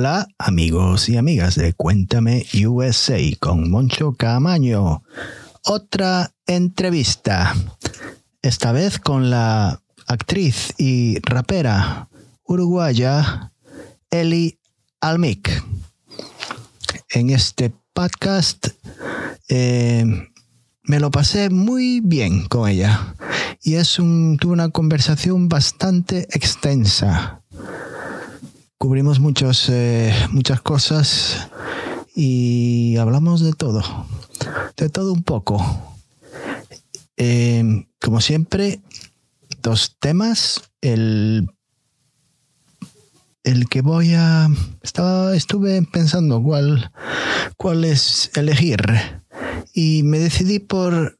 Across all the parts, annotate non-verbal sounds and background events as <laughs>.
Hola amigos y amigas de Cuéntame USA con Moncho Camaño. Otra entrevista, esta vez con la actriz y rapera uruguaya Eli Almic. En este podcast eh, me lo pasé muy bien con ella y es un, una conversación bastante extensa cubrimos muchos, eh, muchas cosas y hablamos de todo, de todo un poco. Eh, como siempre, dos temas. El, el que voy a... Estaba, estuve pensando cuál, cuál es elegir y me decidí por...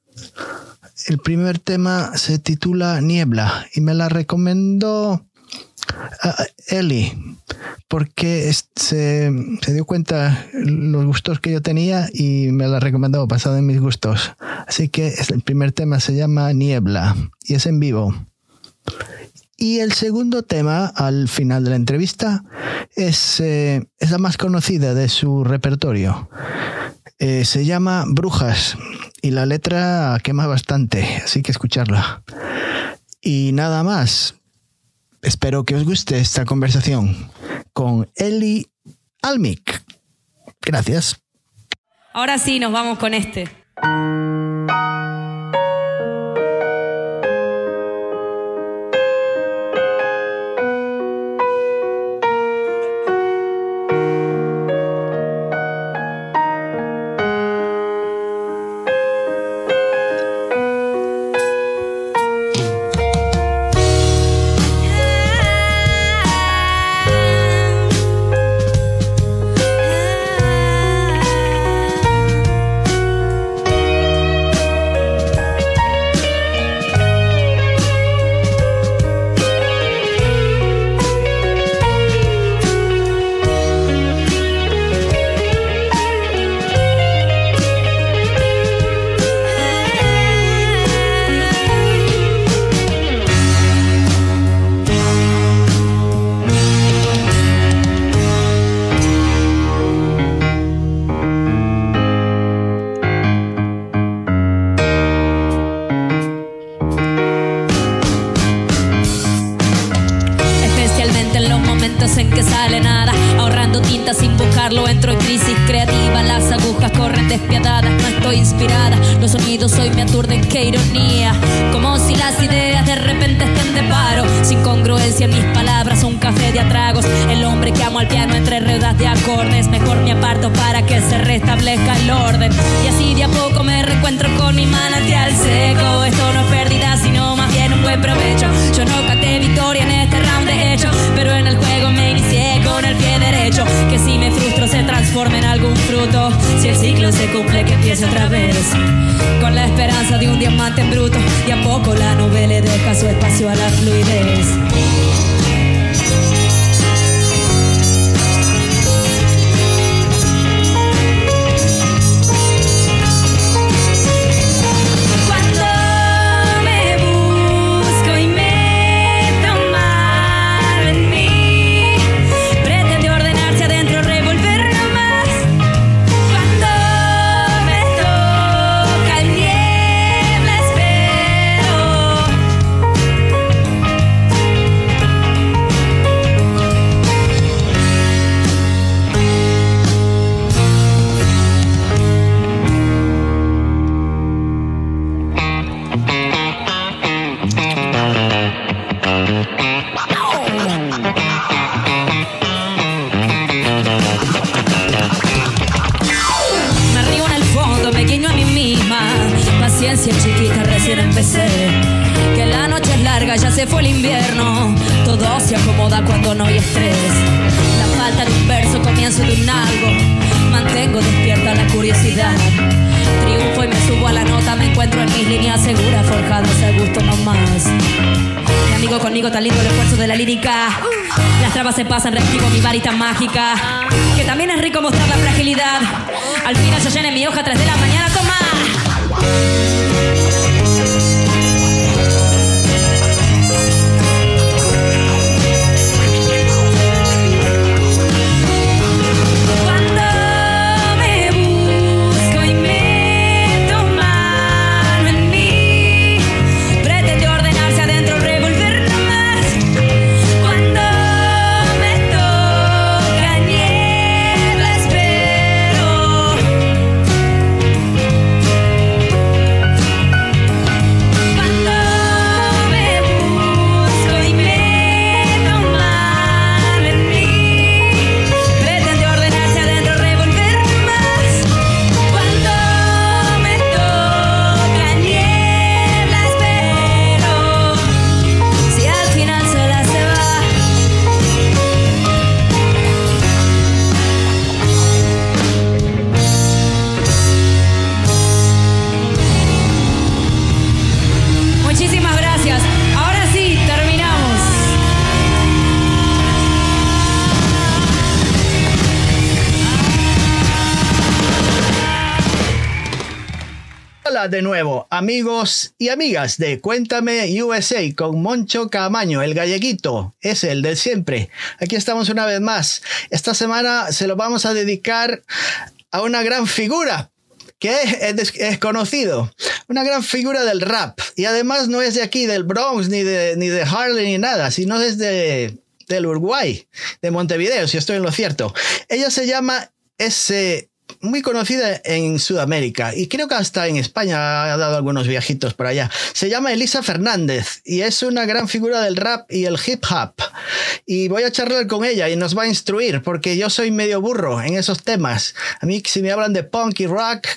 El primer tema se titula Niebla y me la recomendó uh, Eli porque se, dio cuenta los gustos que yo tenía y me la ha recomendado basado en mis gustos. Así que el primer tema se llama Niebla y es en vivo. Y el segundo tema, al final de la entrevista, es, eh, la más conocida de su repertorio. Eh, se llama Brujas y la letra quema bastante, así que escucharla. Y nada más. Espero que os guste esta conversación con Eli Almic. Gracias. Ahora sí, nos vamos con este. se cumple que empiece otra vez. Con la esperanza de un diamante bruto y a poco la nube le deja su espacio a la fluidez. Amigos y amigas de Cuéntame USA con Moncho Camaño, el galleguito, es el del siempre. Aquí estamos una vez más. Esta semana se lo vamos a dedicar a una gran figura que es, conocido, una gran figura del rap. Y además no es de aquí, del Bronx, ni de, ni de Harlem, ni nada, sino es de, del Uruguay, de Montevideo, si estoy en lo cierto. Ella se llama S muy conocida en Sudamérica y creo que hasta en España ha dado algunos viajitos por allá. Se llama Elisa Fernández y es una gran figura del rap y el hip hop. Y voy a charlar con ella y nos va a instruir porque yo soy medio burro en esos temas. A mí si me hablan de punk y rock,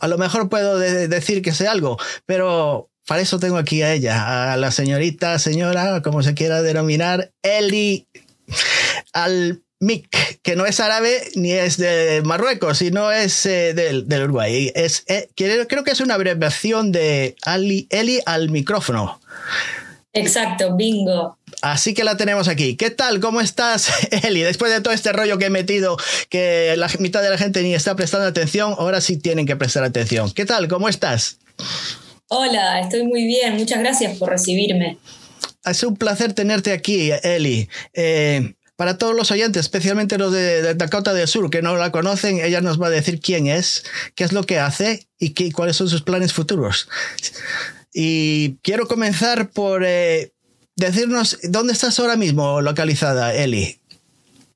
a lo mejor puedo decir que sé algo, pero para eso tengo aquí a ella, a la señorita, señora, como se quiera denominar, Eli al Mick, que no es árabe ni es de Marruecos, sino es eh, del, Uruguay. Es, eh, creo, que es una abreviación de Ali, Eli al micrófono. Exacto, bingo. Así que la tenemos aquí. ¿Qué tal? ¿Cómo estás, <laughs> Eli? Después de todo este rollo que he metido, que la mitad de la gente ni está prestando atención, ahora sí tienen que prestar atención. ¿Qué tal? ¿Cómo estás? Hola, estoy muy bien. Muchas gracias por recibirme. Es un placer tenerte aquí, Eli. Eh, para todos los oyentes, especialmente los de, Dakota del Sur que no la conocen, ella nos va a decir quién es, qué es lo que hace y qué, cuáles son sus planes futuros. Y quiero comenzar por eh, decirnos dónde estás ahora mismo localizada, Eli.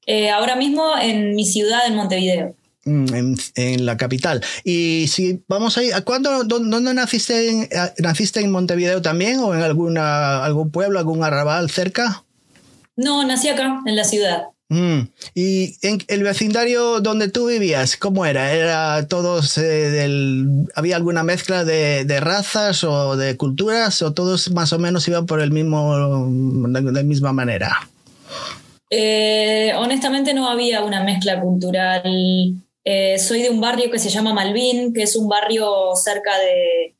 Eh, ahora mismo en mi ciudad, en Montevideo. Mm, en, la capital. Y si vamos ahí, ¿cuándo, dónde naciste en, naciste en Montevideo también o en alguna, algún pueblo, algún arrabal cerca? No, nací acá, en la ciudad. Mm. ¿Y en el vecindario donde tú vivías, cómo era? ¿Era todos eh, del... ¿Había alguna mezcla de, razas o de culturas o todos más o menos iban por el mismo... de la misma manera? Eh, honestamente no había una mezcla cultural. Eh, soy de un barrio que se llama Malvin, que es un barrio cerca de,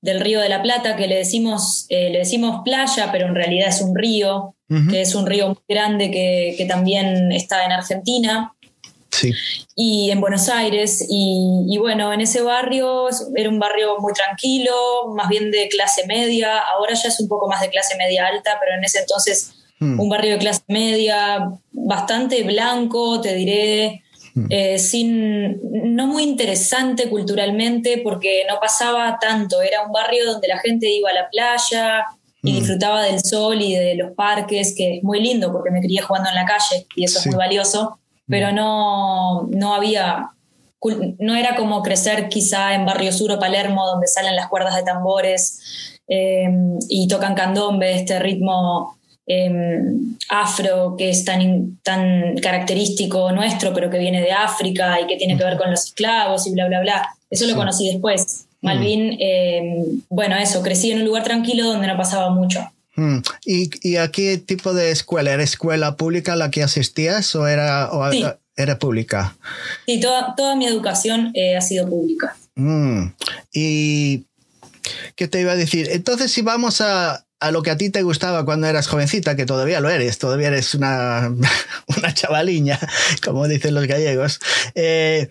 del río de la Plata, que le decimos, le decimos playa, pero en realidad es un río que es un río muy grande que, también está en Argentina. Sí. Y en Buenos Aires. Y, bueno, en ese barrio era un barrio muy tranquilo, más bien de clase media. Ahora ya es un poco más de clase media alta, pero en ese entonces hmm. un barrio de clase media, bastante blanco, te diré. Hmm. Eh, sin, no muy interesante culturalmente porque no pasaba tanto, era un barrio donde la gente iba a la playa, y mm. disfrutaba del sol y de los parques, que es muy lindo porque me crié jugando en la calle y eso es muy valioso, pero mm. no, no había, no era como crecer quizá en Barrio Sur o Palermo donde salen las cuerdas de tambores em, y tocan candombe, este ritmo em, afro que es tan, tan característico nuestro, pero que viene de África y que tiene que ver con los esclavos y bla, bla, bla. Eso lo conocí después. Malvin, eh, bueno, eso, crecí en un lugar tranquilo donde no pasaba mucho. Hmm. ¿Y, a qué tipo de escuela? ¿Era escuela pública a la que asistías o era, era pública? Sí, toda, toda mi educación eh, ha sido pública. Hmm. ¿Y qué te iba a decir? Entonces, si vamos a, lo que a ti te gustaba cuando eras jovencita, que todavía lo eres, todavía eres una, <laughs> una chavaliña, como dicen los gallegos. Eh,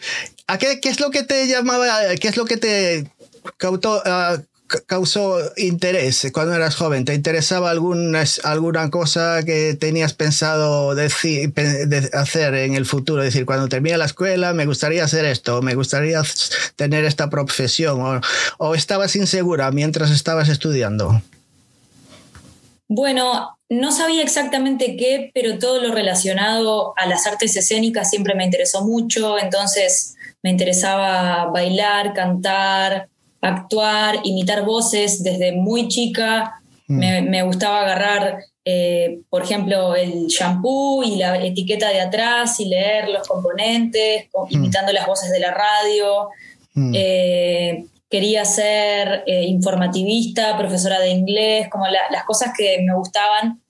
¿A qué, qué, es lo que te llamaba, qué es lo que te Ah, causó interés cuando eras joven? ¿Te interesaba alguna, alguna cosa que tenías pensado decir, hacer en el futuro? Es decir, cuando termine la escuela me gustaría hacer esto, me gustaría tener esta profesión, o, o estabas insegura mientras estabas estudiando. Bueno, no sabía exactamente qué, pero todo lo relacionado a las artes escénicas siempre me interesó mucho, entonces me interesaba bailar, cantar, actuar, imitar voces desde muy chica. Mm. Me, gustaba agarrar, eh, por ejemplo, el shampoo y la etiqueta de atrás y leer los componentes, mm. imitando las voces de la radio. Mm. Eh, quería ser eh, informativista, profesora de inglés, como las cosas que me gustaban.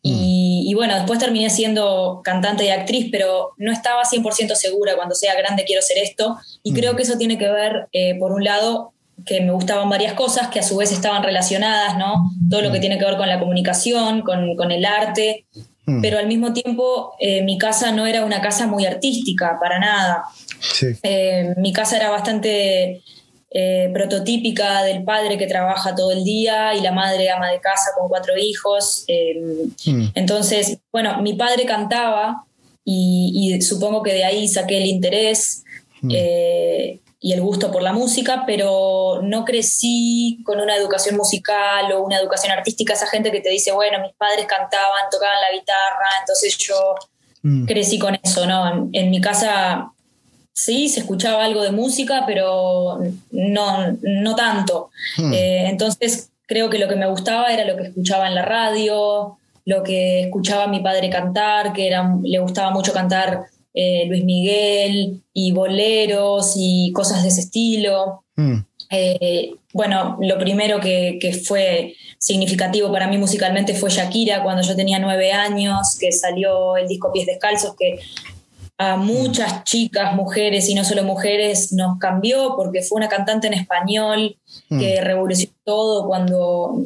Y, y, bueno, después terminé siendo cantante y actriz, pero no estaba 100% segura cuando sea grande quiero ser esto. Y creo que eso tiene que ver, por un lado, que me gustaban varias cosas que a su vez estaban relacionadas, ¿no? Todo lo que mm. tiene que ver con la comunicación, con, el arte, mm. pero al mismo tiempo eh, mi casa no era una casa muy artística, para nada. Eh, mi casa era bastante eh, prototípica del padre que trabaja todo el día y la madre ama de casa con cuatro hijos. Em, hmm. Entonces, bueno, mi padre cantaba y, supongo que de ahí saqué el interés. Hmm. Eh, y el gusto por la música, pero no crecí con una educación musical o una educación artística, esa gente que te dice, bueno, mis padres cantaban, tocaban la guitarra, entonces yo hmm. crecí con eso, ¿no? en mi casa sí, se escuchaba algo de música, pero no, no tanto. Hmm. Eh, entonces creo que lo que me gustaba era lo que escuchaba en la radio, lo que escuchaba mi padre cantar, que era, le gustaba mucho cantar eh, Luis Miguel y boleros y cosas de ese estilo. Hmm. Eh, bueno, lo primero que, que, fue significativo para mí musicalmente fue Shakira cuando yo tenía nueve años, que salió el disco Pies Descalzos, que a muchas chicas, mujeres y no solo mujeres nos cambió porque fue una cantante en español que mm. revolucionó todo cuando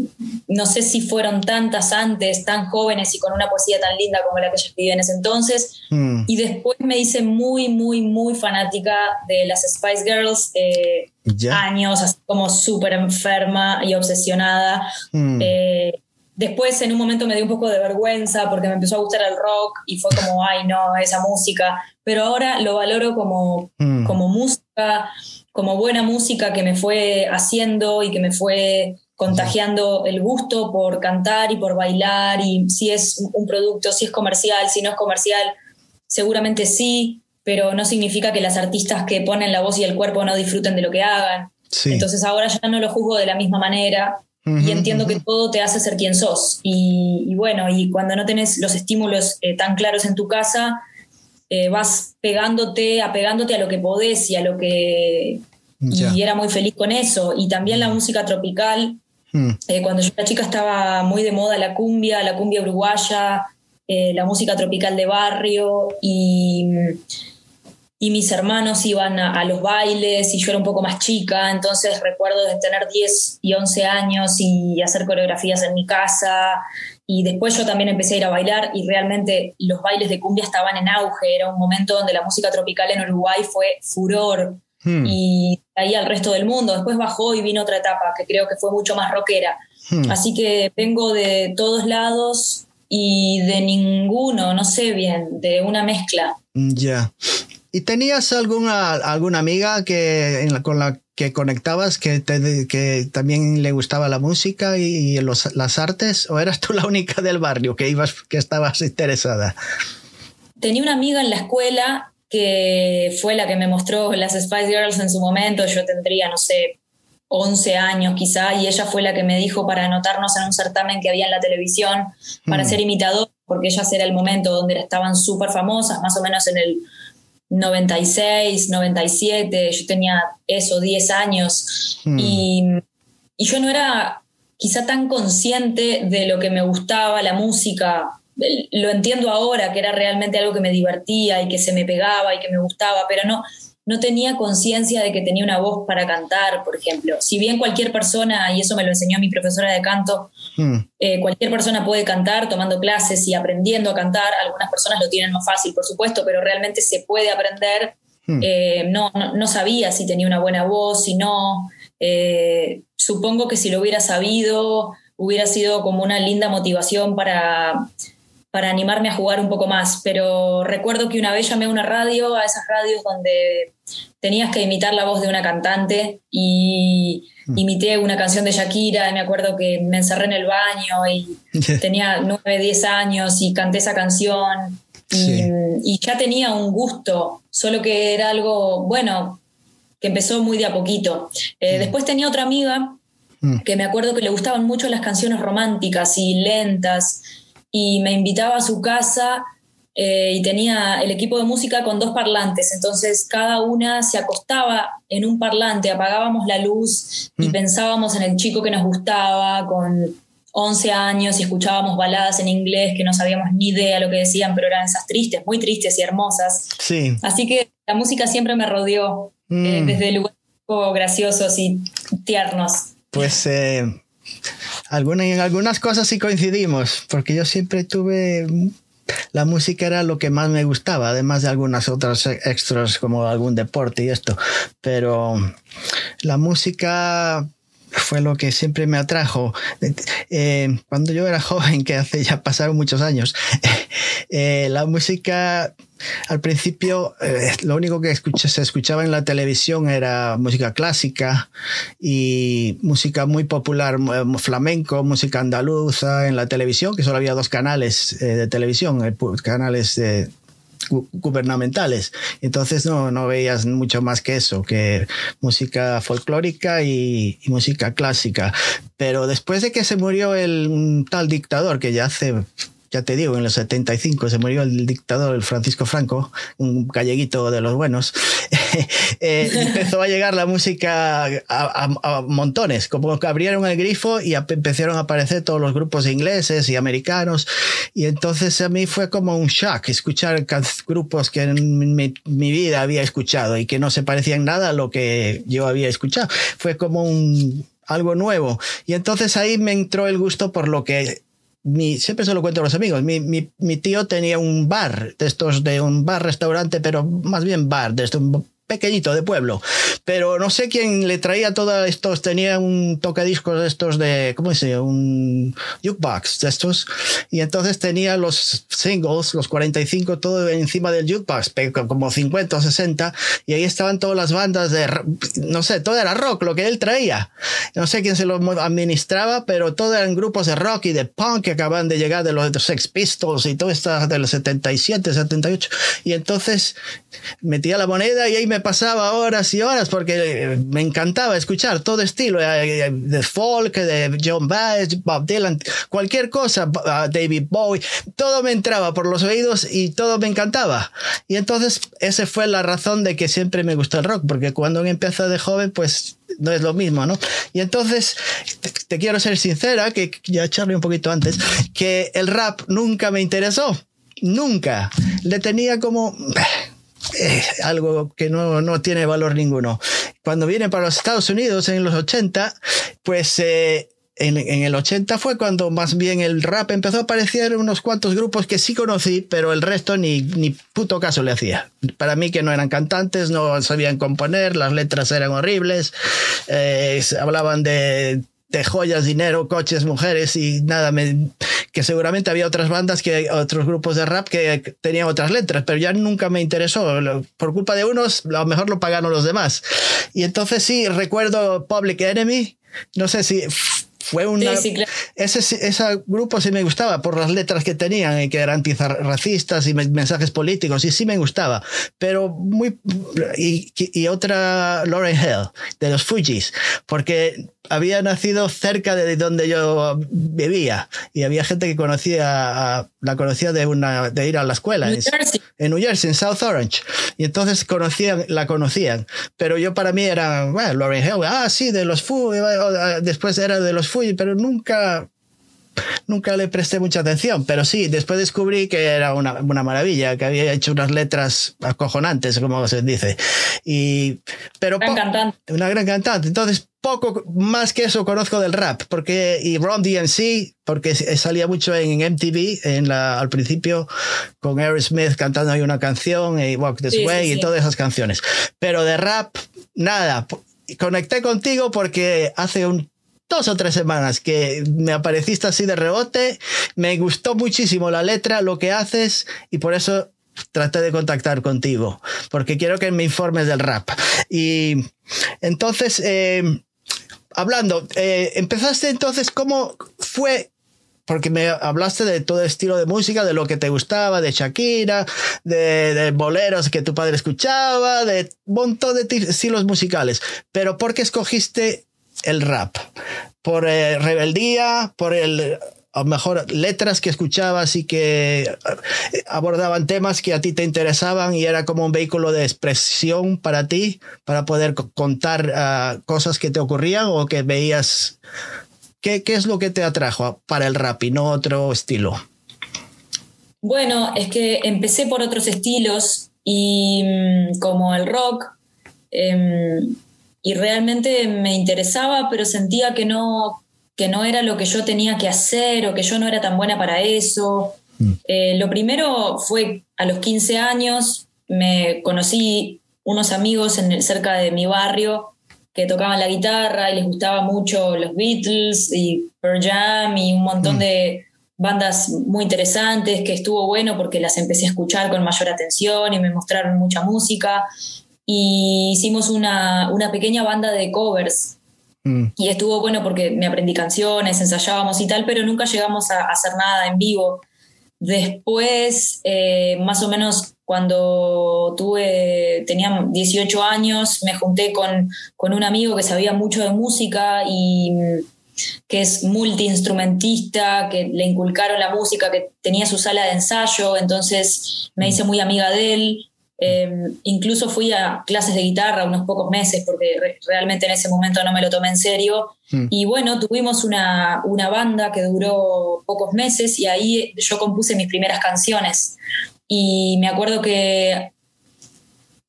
no sé si fueron tantas antes, tan jóvenes y con una poesía tan linda como la que ella escribía en ese entonces. Mm. Y después me hice muy, muy, muy fanática de las Spice Girls. Eh, años, así como súper enferma y obsesionada. Mm. Eh, Después en un momento me dio un poco de vergüenza porque me empezó a gustar el rock y fue como, ay no, esa música. Pero ahora lo valoro como, mm. como música, como buena música que me fue haciendo y que me fue contagiando el gusto por cantar y por bailar y si es un producto, si es comercial, si no es comercial, seguramente sí, pero no significa que las artistas que ponen la voz y el cuerpo no disfruten de lo que hagan. Entonces ahora ya no lo juzgo de la misma manera y entiendo que todo te hace ser quien sos. Y, bueno, y cuando no tenés los estímulos eh, tan claros en tu casa, eh, vas pegándote, apegándote a lo que podés y a lo que... Y era muy feliz con eso. Y también la música tropical. Hmm. Eh, cuando yo era chica estaba muy de moda la cumbia, la cumbia uruguaya, la música tropical de barrio. Y y mis hermanos iban a, los bailes y yo era un poco más chica, entonces recuerdo de tener 10 y 11 años y hacer coreografías en mi casa y después yo también empecé a ir a bailar y realmente los bailes de cumbia estaban en auge, era un momento donde la música tropical en Uruguay fue furor hmm. y ahí al resto del mundo, después bajó y vino otra etapa que creo que fue mucho más rockera. Hmm. Así que vengo de todos lados y de ninguno, no sé bien, de una mezcla. Ya. ¿Y tenías alguna, alguna amiga que, con la que conectabas que, que también le gustaba la música y, los, las artes? ¿O eras tú la única del barrio que, ibas, que estabas interesada? Tenía una amiga en la escuela que fue la que me mostró las Spice Girls en su momento. Yo tendría, no sé, 11 años quizá, y ella fue la que me dijo para anotarnos en un certamen que había en la televisión para hmm. ser imitador, porque ellas era el momento donde estaban súper famosas, más o menos en el 96, 97, yo tenía eso, 10 años, hmm. y, y, yo no era quizá tan consciente de lo que me gustaba, la música, lo entiendo ahora, que era realmente algo que me divertía y que se me pegaba y que me gustaba, pero no, no tenía conciencia de que tenía una voz para cantar, por ejemplo. Si bien cualquier persona, y eso me lo enseñó mi profesora de canto, hmm. eh, cualquier persona puede cantar tomando clases y aprendiendo a cantar, algunas personas lo tienen más fácil, por supuesto, pero realmente se puede aprender. Hmm. Eh, no, no, sabía si tenía una buena voz, si no. Eh, supongo que si lo hubiera sabido, hubiera sido como una linda motivación para para animarme a jugar un poco más. Pero recuerdo que una vez llamé a una radio, a esas radios donde tenías que imitar la voz de una cantante y mm. imité una canción de Shakira y me acuerdo que me encerré en el baño y <laughs> tenía 9, 10 años y canté esa canción y, ya tenía un gusto, solo que era algo, bueno, que empezó muy de a poquito. Eh, mm. Después tenía otra amiga mm. que me acuerdo que le gustaban mucho las canciones románticas y lentas y me invitaba a su casa eh, y tenía el equipo de música con dos parlantes, entonces cada una se acostaba en un parlante, apagábamos la luz y mm. pensábamos en el chico que nos gustaba con 11 años y escuchábamos baladas en inglés que no sabíamos ni idea lo que decían, pero eran esas tristes, muy tristes y hermosas. Sí. Así que la música siempre me rodeó eh, mm. desde lugares graciosos y tiernos. Pues eh, en algunas cosas sí coincidimos, porque yo siempre tuve la música era lo que más me gustaba, además de algunas otras extras como algún deporte y esto. Pero la música fue lo que siempre me atrajo. Eh, cuando yo era joven, que hace ya pasaron muchos años, <laughs> eh, la música al principio eh, lo único que se escuchaba en la televisión era música clásica y música muy popular, flamenco, música andaluza en la televisión, que solo había dos canales de televisión, canales de gubernamentales. Entonces no, no veías mucho más que eso, que música folclórica y, música clásica. Pero después de que se murió el tal dictador, que ya hace ya te digo, en los 75 se murió el dictador el Francisco Franco, un galleguito de los buenos, <laughs> eh, empezó a llegar la música a, montones, como que abrieron el grifo y empezaron a aparecer todos los grupos ingleses y americanos, y entonces a mí fue como un shock escuchar grupos que en mi, mi vida había escuchado y que no se parecían nada a lo que yo había escuchado. Fue como un, algo nuevo. Y entonces ahí me entró el gusto por lo que mi, siempre se lo cuento a los amigos, mi, mi, mi, tío tenía un bar, de estos de un bar-restaurante, pero más bien bar, de un pequeñito de pueblo. Pero no sé quién le traía todos estos, tenía un tocadiscos de estos de, ¿cómo se llama? Un jukebox de estos. Y entonces tenía los singles, los 45, todo encima del jukebox, como 50 o 60. Y ahí estaban todas las bandas de, no sé, todo era rock, lo que él traía. No sé quién se lo administraba, pero todo eran grupos de rock y de punk que acaban de llegar de los, Sex Pistols y todo esto de los 77, 78. Y entonces metía la moneda y ahí me pasaba horas y horas porque eh, me encantaba escuchar todo estilo eh, eh, de folk, de John Baez, Bob Dylan, cualquier cosa, David Bowie, todo me entraba por los oídos y todo me encantaba. Y entonces esa fue la razón de que siempre me gustó el rock, porque cuando empezó de joven, pues no es lo mismo, ¿no? Y entonces, te, quiero ser sincera, que ya echarle un poquito antes, que el rap nunca me interesó. Nunca. Le tenía como eh, algo que no, no, tiene valor ninguno. Cuando viene para los Estados Unidos en los 80, pues eh, en, en, el 80 fue cuando más bien el rap empezó a aparecer unos cuantos grupos que sí conocí, pero el resto ni, ni puto caso le hacía. Para mí que no eran cantantes, no sabían componer, las letras eran horribles, eh, hablaban de de joyas, dinero, coches, mujeres y nada, me, que seguramente había otras bandas, que otros grupos de rap que tenían otras letras, pero ya nunca me interesó. Por culpa de unos, a lo mejor lo pagaron los demás. Y entonces sí, recuerdo Public Enemy, no sé si fue una... ese, ese grupo sí me gustaba por las letras que tenían y que eran antirracistas y mensajes políticos y sí me gustaba. Pero muy... Y, y otra Lauren Hill de los Fujis, porque había nacido cerca de donde yo vivía y había gente que conocía, la conocía de, una, de ir a la escuela. New en, Jersey. en New Jersey, en South Orange. Y entonces conocían, la conocían. Pero yo para mí era, bueno, Lauren Hill, ah, sí, de los Fuji, después era de los Fuji, pero nunca, nunca le presté mucha atención, pero sí, después descubrí que era una, una, maravilla, que había hecho unas letras acojonantes, como se dice. Y, pero gran cantante. Una gran cantante. Entonces, poco más que eso conozco del rap, porque, y Ron DMC, porque salía mucho en MTV en la, al principio con Aerosmith cantando ahí una canción, y Walk This Sí, Way, sí, y sí. todas esas canciones. Pero de rap, nada. Conecté contigo porque hace un dos o tres semanas que me apareciste así de rebote, me gustó muchísimo la letra, lo que haces y por eso traté de contactar contigo, porque quiero que me informes del rap. Y entonces, eh, hablando, eh, empezaste entonces, ¿cómo fue? Porque me hablaste de todo estilo de música, de lo que te gustaba, de Shakira, de, de boleros que tu padre escuchaba, de un montón de estilos musicales. Pero ¿por qué escogiste el rap? ¿Por eh, rebeldía? ¿Por el, a mejor letras que escuchabas y que abordaban temas que a ti te interesaban y era como un vehículo de expresión para ti, para poder contar uh, cosas que te ocurrían o que veías. ¿Qué, ¿Qué es lo que te atrajo para el rap y no otro estilo? Bueno, es que empecé por otros estilos y mm, como el rock. Eh, y realmente me interesaba, pero sentía que no, que no era lo que yo tenía que hacer o que yo no era tan buena para eso. Mm. Eh, lo primero fue a los 15 años, me conocí unos amigos en cerca de mi barrio que tocaban la guitarra y les gustaba mucho los Beatles y Pearl Jam y un montón mm. de bandas muy interesantes que estuvo bueno porque las empecé a escuchar con mayor atención y me mostraron mucha música y hicimos una, pequeña banda de covers mm. y estuvo bueno porque me aprendí canciones, ensayábamos y tal, pero nunca llegamos a hacer nada en vivo. Después, eh, más o menos cuando tuve, tenía 18 años, me junté con, un amigo que sabía mucho de música y que es multiinstrumentista, que le inculcaron la música, que tenía su sala de ensayo, entonces me hice muy amiga de él. Em, incluso fui a clases de guitarra unos pocos meses porque realmente en ese momento no me lo tomé en serio. Mm. Y bueno, tuvimos una, una, banda que duró pocos meses y ahí yo compuse mis primeras canciones. Y me acuerdo que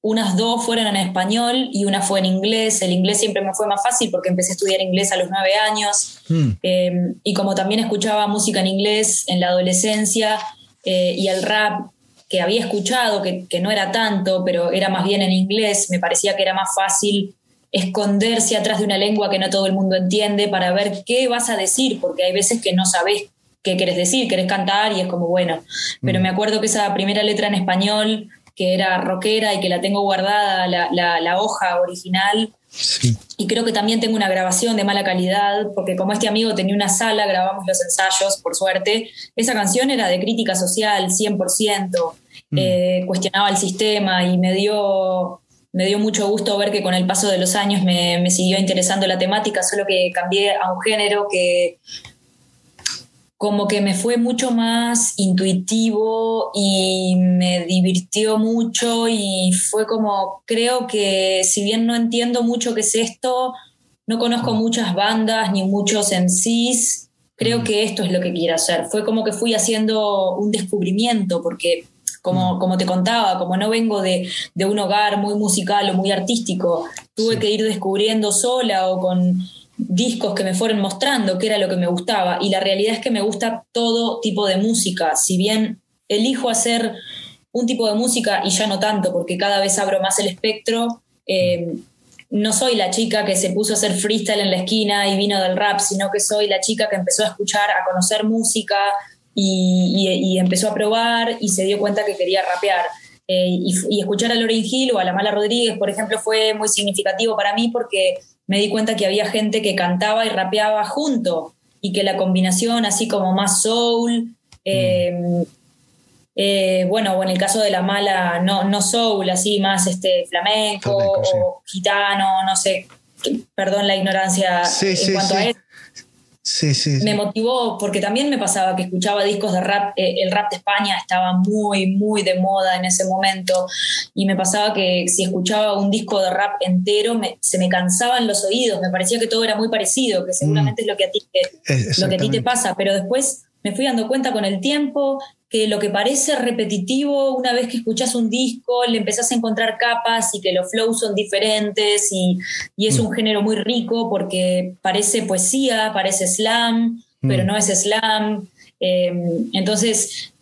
unas dos fueron en español y una fue en inglés. El inglés siempre me fue más fácil porque empecé a estudiar inglés a los nueve años. Mm. Em, y como también escuchaba música en inglés en la adolescencia eh, y el rap que había escuchado, que, no era tanto, pero era más bien en inglés, me parecía que era más fácil esconderse atrás de una lengua que no todo el mundo entiende para ver qué vas a decir, porque hay veces que no sabes qué quieres decir, querés cantar y es como, bueno, pero mm. me acuerdo que esa primera letra en español, que era rockera y que la tengo guardada, la, hoja original, Y creo que también tengo una grabación de mala calidad, porque como este amigo tenía una sala, grabamos los ensayos, por suerte. Esa canción era de crítica social, 100%. Mm. Eh, cuestionaba el sistema y me dio, me dio mucho gusto ver que con el paso de los años me, siguió interesando la temática, solo que cambié a un género que como que me fue mucho más intuitivo y me divirtió mucho y fue como, creo que si bien no entiendo mucho qué es esto, no conozco mm. muchas bandas ni muchos MCs, creo mm. que esto es lo que quiero hacer. Fue como que fui haciendo un descubrimiento porque como, mm. como te contaba, como no vengo de, un hogar muy musical o muy artístico, tuve que ir descubriendo sola o con discos que me fueron mostrando qué era lo que me gustaba. Y la realidad es que me gusta todo tipo de música. Si bien elijo hacer un tipo de música y ya no tanto, porque cada vez abro más el espectro, eh, no soy la chica que se puso a hacer freestyle en la esquina y vino del rap, sino que soy la chica que empezó a escuchar, a conocer música, y, empezó a probar y se dio cuenta que quería rapear. Eh, y, escuchar a Loren Hill o a la Mala Rodríguez, por ejemplo, fue muy significativo para mí porque me di cuenta que había gente que cantaba y rapeaba junto y que la combinación, así como más soul, em, eh, bueno, o en el caso de la Mala, no, no soul, así más este flamenco, o gitano, no sé, perdón la ignorancia en cuanto a eso Sí, sí, Me motivó porque también me pasaba que escuchaba discos de rap, eh, el rap de España estaba muy, muy de moda en ese momento y me pasaba que si escuchaba un disco de rap entero se me cansaban los oídos, me parecía que todo era muy parecido, que seguramente mm. es lo que a ti lo que a ti te pasa, pero después me fui dando cuenta con el tiempo que lo que parece repetitivo, una vez que escuchas un disco, le empezás a encontrar capas y que los flows son diferentes y, es un mm. género muy rico porque parece poesía, parece slam, pero mm. no es slam. Em, entonces,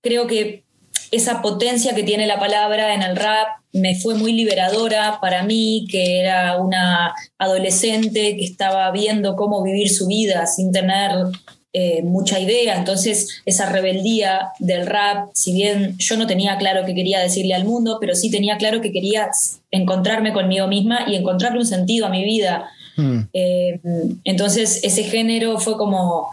creo que esa potencia que tiene la palabra en el rap me fue muy liberadora para mí, que era una adolescente que estaba viendo cómo vivir su vida sin tener eh, mucha idea, entonces esa rebeldía del rap, si bien yo no tenía claro qué quería decirle al mundo, pero sí tenía claro que quería encontrarme conmigo misma y encontrarle un sentido a mi vida. Hmm. Eh, entonces ese género fue como,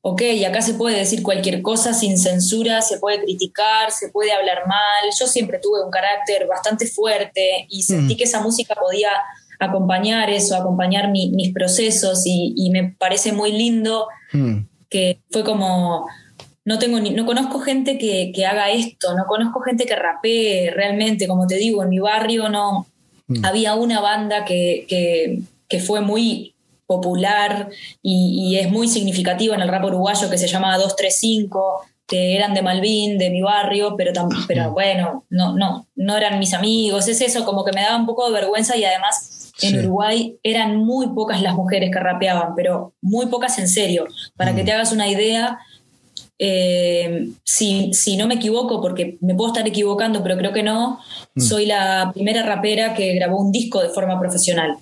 ok, acá se puede decir cualquier cosa sin censura, se puede criticar, se puede hablar mal. Yo siempre tuve un carácter bastante fuerte y sentí hmm. que esa música podía acompañar eso, acompañar mis procesos y, me parece muy lindo hmm. Que fue como, no tengo ni, no conozco gente que, haga esto, no conozco gente que rapee realmente, como te digo, en mi barrio no, hmm. había una banda que, fue muy popular y, es muy significativa en el rap uruguayo que se llamaba 235 que eran de Malvin, de mi barrio, pero, pero hmm. bueno, no, no, no eran mis amigos, es eso, como que me daba un poco de vergüenza y además en Uruguay eran muy pocas las mujeres que rapeaban, pero muy pocas en serio. Para que mm. te hagas una idea, eh, si, si, no me equivoco, porque me puedo estar equivocando, pero creo que no, mm. soy la primera rapera que grabó un disco de forma profesional.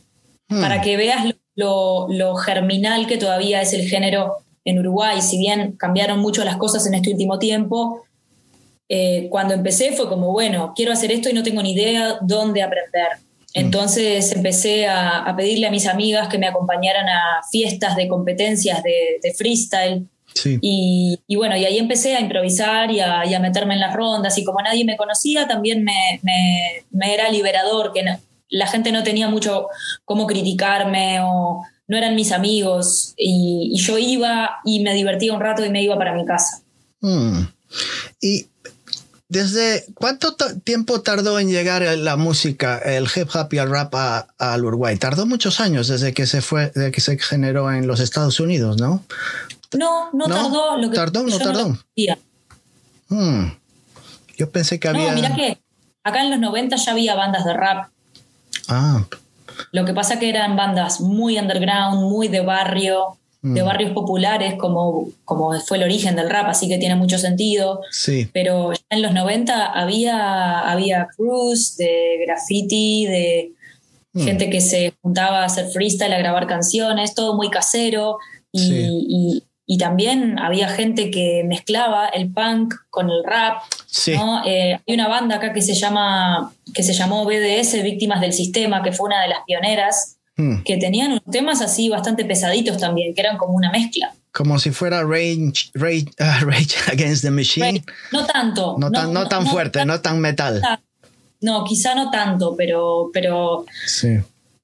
Mm. Para que veas lo, lo, germinal que todavía es el género en Uruguay, si bien cambiaron mucho las cosas en este último tiempo, eh, cuando empecé fue como, bueno, quiero hacer esto y no tengo ni idea dónde aprender. Mm. Entonces empecé a, pedirle a mis amigas que me acompañaran a fiestas de competencias de, freestyle. Y, bueno, y ahí empecé a improvisar y a, meterme en las rondas. Y como nadie me conocía, también me, me, era liberador, que la gente no tenía mucho cómo criticarme o no eran mis amigos. Y, yo iba y me divertía un rato y me iba para mi casa. Mm. Y ¿Desde cuánto tiempo tardó en llegar la música, el hip hop y el rap al Uruguay? Tardó muchos años desde que se fue, desde que se generó en los Estados Unidos, ¿no? No, no, tardó. Lo que tardó, no tardó. Hmm. Yo pensé que había. No, mira que acá en los 90 ya había bandas de rap. Ah. Lo que pasa que eran bandas muy underground, muy de barrio de mm. barrios populares como, como fue el origen del rap, así que tiene mucho sentido. Sí. Pero ya en los 90 había, había crews de graffiti, de mm. gente que se juntaba a hacer freestyle, a grabar canciones, todo muy casero. Y, y, también había gente que mezclaba el punk con el rap. Sí. Eh, hay una banda acá que se, llama, que se llamó BDS, Víctimas del Sistema, que fue una de las pioneras Hmm. que tenían unos temas así bastante pesaditos también, que eran como una mezcla. Como si fuera Rage, Rage, <laughs> uh, Against the Machine. No tanto. No, tan, no, tan fuerte, no tan metal. No, quizá no tanto, pero, pero sí.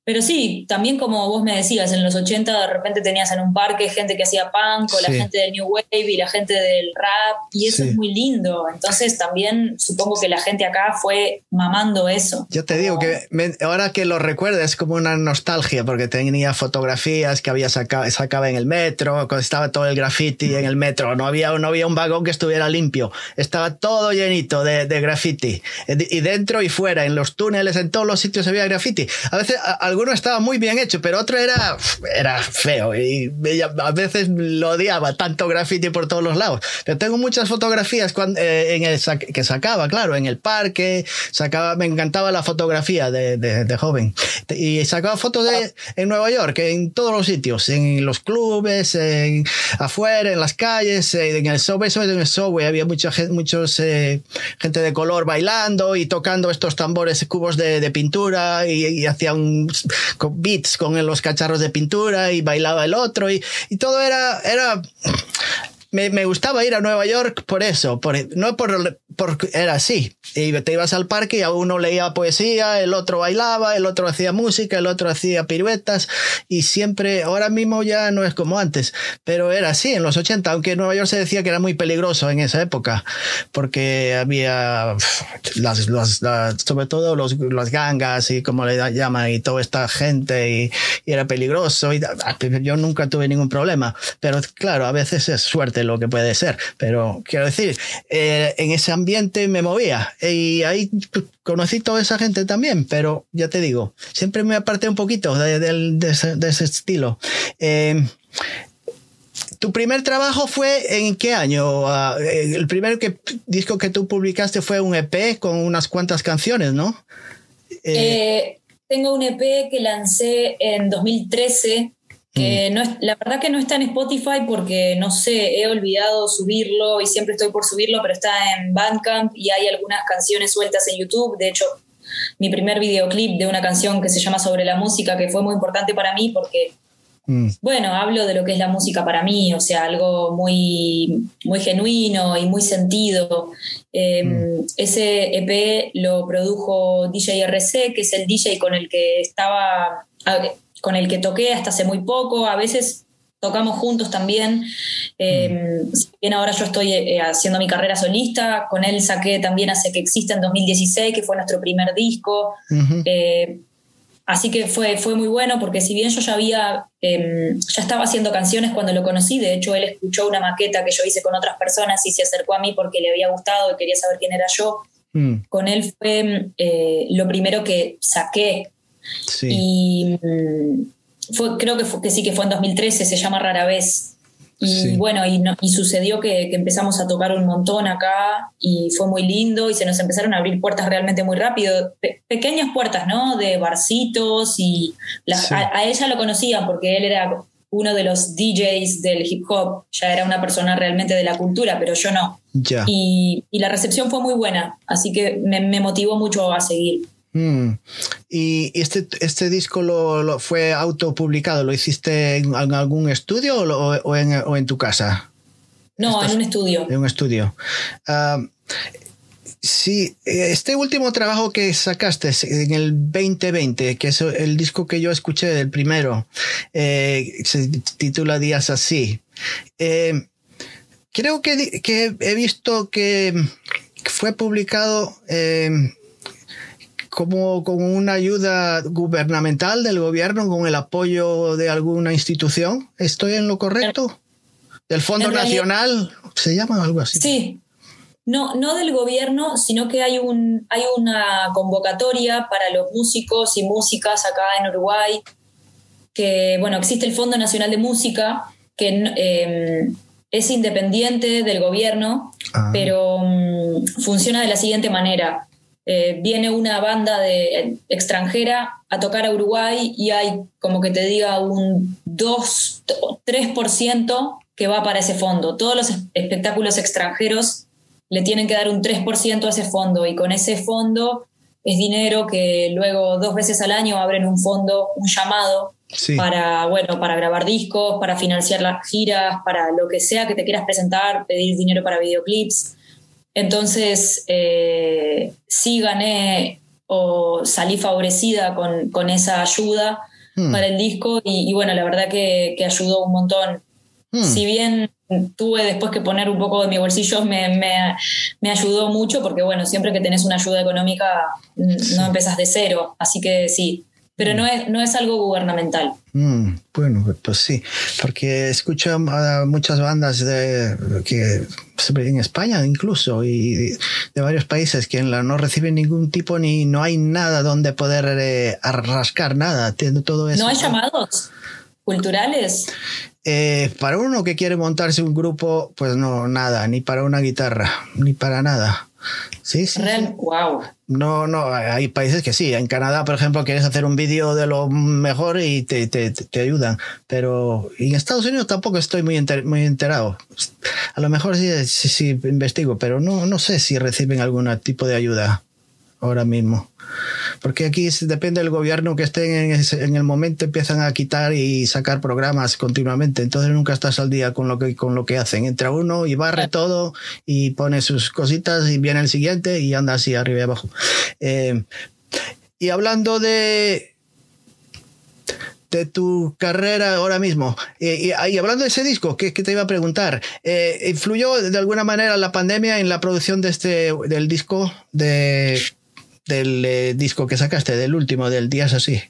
Pero sí, también como vos me decías, en los 80 de repente tenías en un parque gente que hacía punk, o la gente del New Wave y la gente del rap, y eso es muy lindo. Entonces también supongo que la gente acá fue mamando eso. Yo te digo que ahora que lo recuerdo es como una nostalgia, porque tenía fotografías que había sacado, sacaba en el metro, estaba todo el graffiti en el metro, no había, no había un vagón que estuviera limpio, estaba todo llenito de, de graffiti, y dentro y fuera, en los túneles, en todos los sitios había graffiti. A veces alguno estaba muy bien hecho, pero otro era, era feo y a veces lo odiaba, tanto graffiti por todos los lados. Pero tengo muchas fotografías cuando, eh, en el, que sacaba, claro, en el parque, sacaba, me encantaba la fotografía de, de, joven. Y sacaba fotos de, en Nueva York, en todos los sitios, en los clubes, en, afuera, en las calles, en el subway, en el subway había mucha gente, muchos, eh, gente de color bailando y tocando estos tambores, cubos de, de pintura y, y hacía con beats con los cacharros de pintura y bailaba el otro y, y todo era, era me, gustaba ir a Nueva York por eso, por, no por, porque era así. Y te ibas al parque y a uno leía poesía, el otro bailaba, el otro hacía música, el otro hacía piruetas y siempre, ahora mismo ya no es como antes, pero era así en los 80, aunque en Nueva York se decía que era muy peligroso en esa época, porque había las, sobre todo los, las gangas y como le llaman y toda esta gente y era peligroso y yo nunca tuve ningún problema, pero claro, a veces es suerte lo que puede ser. Pero quiero decir, eh, en ese ambiente me movía y ahí conocí toda esa gente también, pero ya te digo, siempre me aparté un poquito de, ese, estilo. Eh, ¿Tu primer trabajo fue en qué año? Ah, eh, el primer que, disco que tú publicaste fue un EP con unas cuantas canciones, ¿no? tengo un EP que lancé en 2013 no es, la verdad que no está en Spotify porque no sé, he olvidado subirlo y siempre estoy por subirlo, pero está en Bandcamp y hay algunas canciones sueltas en YouTube. De hecho, mi primer videoclip de una canción que se llama Sobre la música, que fue muy importante para mí porque, mm. bueno, hablo de lo que es la música para mí, o sea, algo muy, muy genuino y muy sentido. Em, mm. Ese EP lo produjo DJ RC, que es el DJ con el que estaba con el que toqué hasta hace muy poco, a veces tocamos juntos también. Eh, bien ahora yo estoy eh, haciendo mi carrera solista, con él saqué también Hace que existe en 2016, que fue nuestro primer disco. Eh, así que fue, fue muy bueno porque si bien yo ya había, em, ya estaba haciendo canciones cuando lo conocí, de hecho él escuchó una maqueta que yo hice con otras personas y se acercó a mí porque le había gustado y quería saber quién era yo. Mm. Con él fue lo primero que saqué y mm, fue, creo que, que sí que fue en 2013, se llama Rara Vez. Y bueno, y, y sucedió que, empezamos a tocar un montón acá y fue muy lindo y se nos empezaron a abrir puertas realmente muy rápido. pequeñas puertas, ¿no? De barcitos y a, ella lo conocían porque él era uno de los DJs del hip hop, ya era una persona realmente de la cultura, pero yo no. Ya. Y, la recepción fue muy buena, así que me, me motivó mucho a seguir. Mm. ¿Y este, este disco lo, fue autopublicado? ¿Lo hiciste en, algún estudio o, en, tu casa? No, en un estudio. En un estudio. Ah, sí, este último trabajo que sacaste en el 2020, que es el disco que yo escuché del primero, eh, se titula Días así. Eh, creo que, que, he visto que fue publicado eh, como con una ayuda gubernamental del gobierno, con el apoyo de alguna institución. ¿Estoy en lo correcto? ¿Del Fondo Nacional? ¿Se llama algo así? Sí. No, no del gobierno, sino que hay, un, hay una convocatoria para los músicos y músicas acá en Uruguay, que, bueno, existe el Fondo Nacional de Música, que em, es independiente del gobierno, ah. pero mm, funciona de la siguiente manera. Eh, viene una banda de, extranjera a tocar a Uruguay y hay, como que te diga, un 2, 3% que va para ese fondo. Todos los espectáculos extranjeros le tienen que dar un 3% a ese fondo y con ese fondo es dinero que luego dos veces al año abren un fondo, un llamado para, bueno, para grabar discos, para financiar las giras, para lo que sea que te quieras presentar, pedir dinero para videoclips. Entonces, eh, sí gané o salí favorecida con, esa ayuda hmm. para el disco y, bueno, la verdad que, ayudó un montón. Hmm. Si bien tuve después que poner un poco de mi bolsillo, me, me, ayudó mucho porque bueno, siempre que tenés una ayuda económica no empezas de cero, así que sí, pero no es, no es algo gubernamental. Mm, bueno, pues sí, porque escucho a muchas bandas de, que en España incluso y de varios países que no reciben ningún tipo ni no hay nada donde poder eh, rascar nada, todo eso. ¿No hay llamados culturales? Eh, para uno que quiere montarse un grupo, pues no, nada, ni para una guitarra, ni para nada. Sí, sí. wow. No, no, hay países que sí. En Canadá, por ejemplo, quieres hacer un vídeo de lo mejor y te, te, te, ayudan. Pero en Estados Unidos tampoco estoy muy, muy enterado. A lo mejor sí, sí, sí, investigo, pero no, no sé si reciben algún tipo de ayuda ahora mismo. Porque aquí depende del gobierno que esté en, en, el momento, empiezan a quitar y sacar programas continuamente. Entonces nunca estás al día con lo que, con lo que hacen. Entra uno y barre todo y pone sus cositas y viene el siguiente y anda así arriba y abajo. Eh, y hablando de, de tu carrera ahora mismo. y, hablando de ese disco, que, te iba a preguntar, eh, ¿influyó de alguna manera la pandemia en la producción de este, del disco de del eh, disco que sacaste, del último, del Días Así?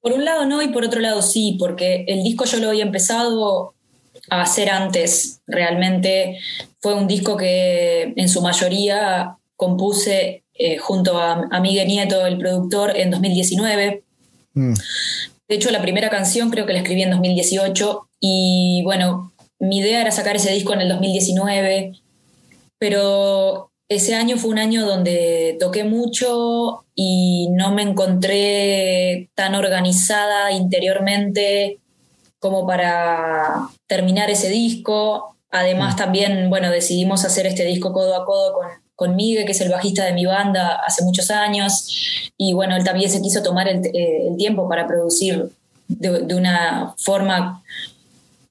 Por un lado no y por otro lado sí, porque el disco yo lo había empezado a hacer antes. Realmente fue un disco que en su mayoría compuse eh, junto a, Miguel Nieto, el productor, en 2019. Mm. De hecho, la primera canción creo que la escribí en 2018 y bueno, mi idea era sacar ese disco en el 2019, pero ese año fue un año donde toqué mucho y no me encontré tan organizada interiormente como para terminar ese disco. Además, mm. también, bueno, decidimos hacer este disco codo a codo con, con Miguel, que es el bajista de mi banda hace muchos años. Y bueno, él también se quiso tomar el, eh, tiempo para producir de, de, una forma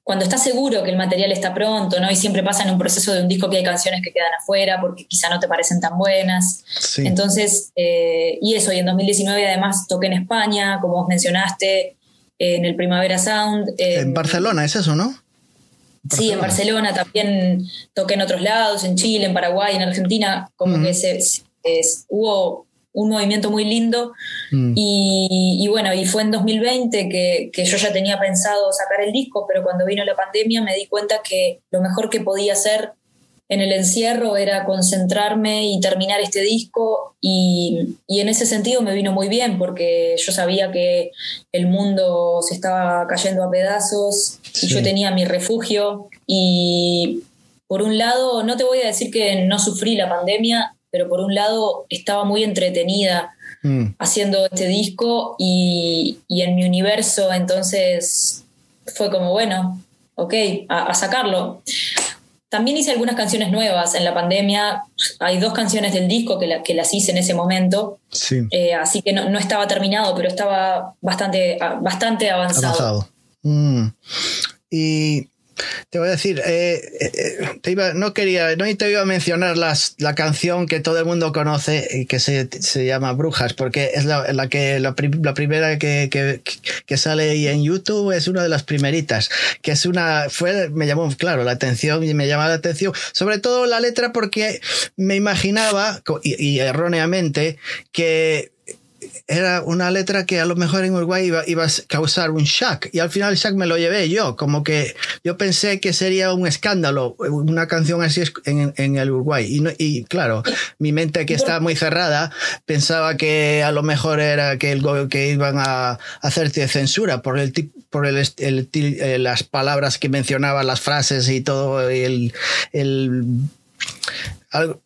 cuando estás seguro que el material está pronto, ¿no? Y siempre pasa en un proceso de un disco que hay canciones que quedan afuera porque quizá no te parecen tan buenas. Entonces, eh, y eso, y en 2019 además toqué en España, como vos mencionaste, en el Primavera Sound. en Barcelona, es eso, ¿no? Sí, en Barcelona también toqué en otros lados, en Chile, en Paraguay, en Argentina, como que se, hubo un movimiento muy lindo. Mm. Y, bueno, y fue en 2020 que, yo ya tenía pensado sacar el disco, pero cuando vino la pandemia me di cuenta que lo mejor que podía hacer en el encierro era concentrarme y terminar este disco y, en ese sentido me vino muy bien porque yo sabía que el mundo se estaba cayendo a pedazos y yo tenía mi refugio y por un lado, no te voy a decir que no sufrí la pandemia, pero por un lado estaba muy entretenida mm. haciendo este disco y, en mi universo entonces fue como, bueno, ok, a sacarlo. También hice algunas canciones nuevas en la pandemia. Hay dos canciones del disco que, que las hice en ese momento. Sí. Eh, así que no, estaba terminado, pero estaba bastante, bastante avanzado. avanzado. Mm. Y te voy a decir, eh, eh, iba, no quería, no te iba a mencionar las, la canción que todo el mundo conoce y que se, se llama Brujas, porque es la, que la, primera que, que, sale ahí en YouTube, es una de las primeritas, que es una, fue, me llamó, claro, la atención y me llamaba la atención, sobre todo la letra porque me imaginaba, y erróneamente, que era una letra que a lo mejor en Uruguay iba, iba, a causar un shock. Y al final el shock me lo llevé yo, como que yo pensé que sería un escándalo una canción así en, en el Uruguay. Y, y, claro, mi mente que está muy cerrada pensaba que a lo mejor era que, el, que iban a hacerte censura por el por el, el, eh, las palabras que mencionaba, las frases y todo el algo,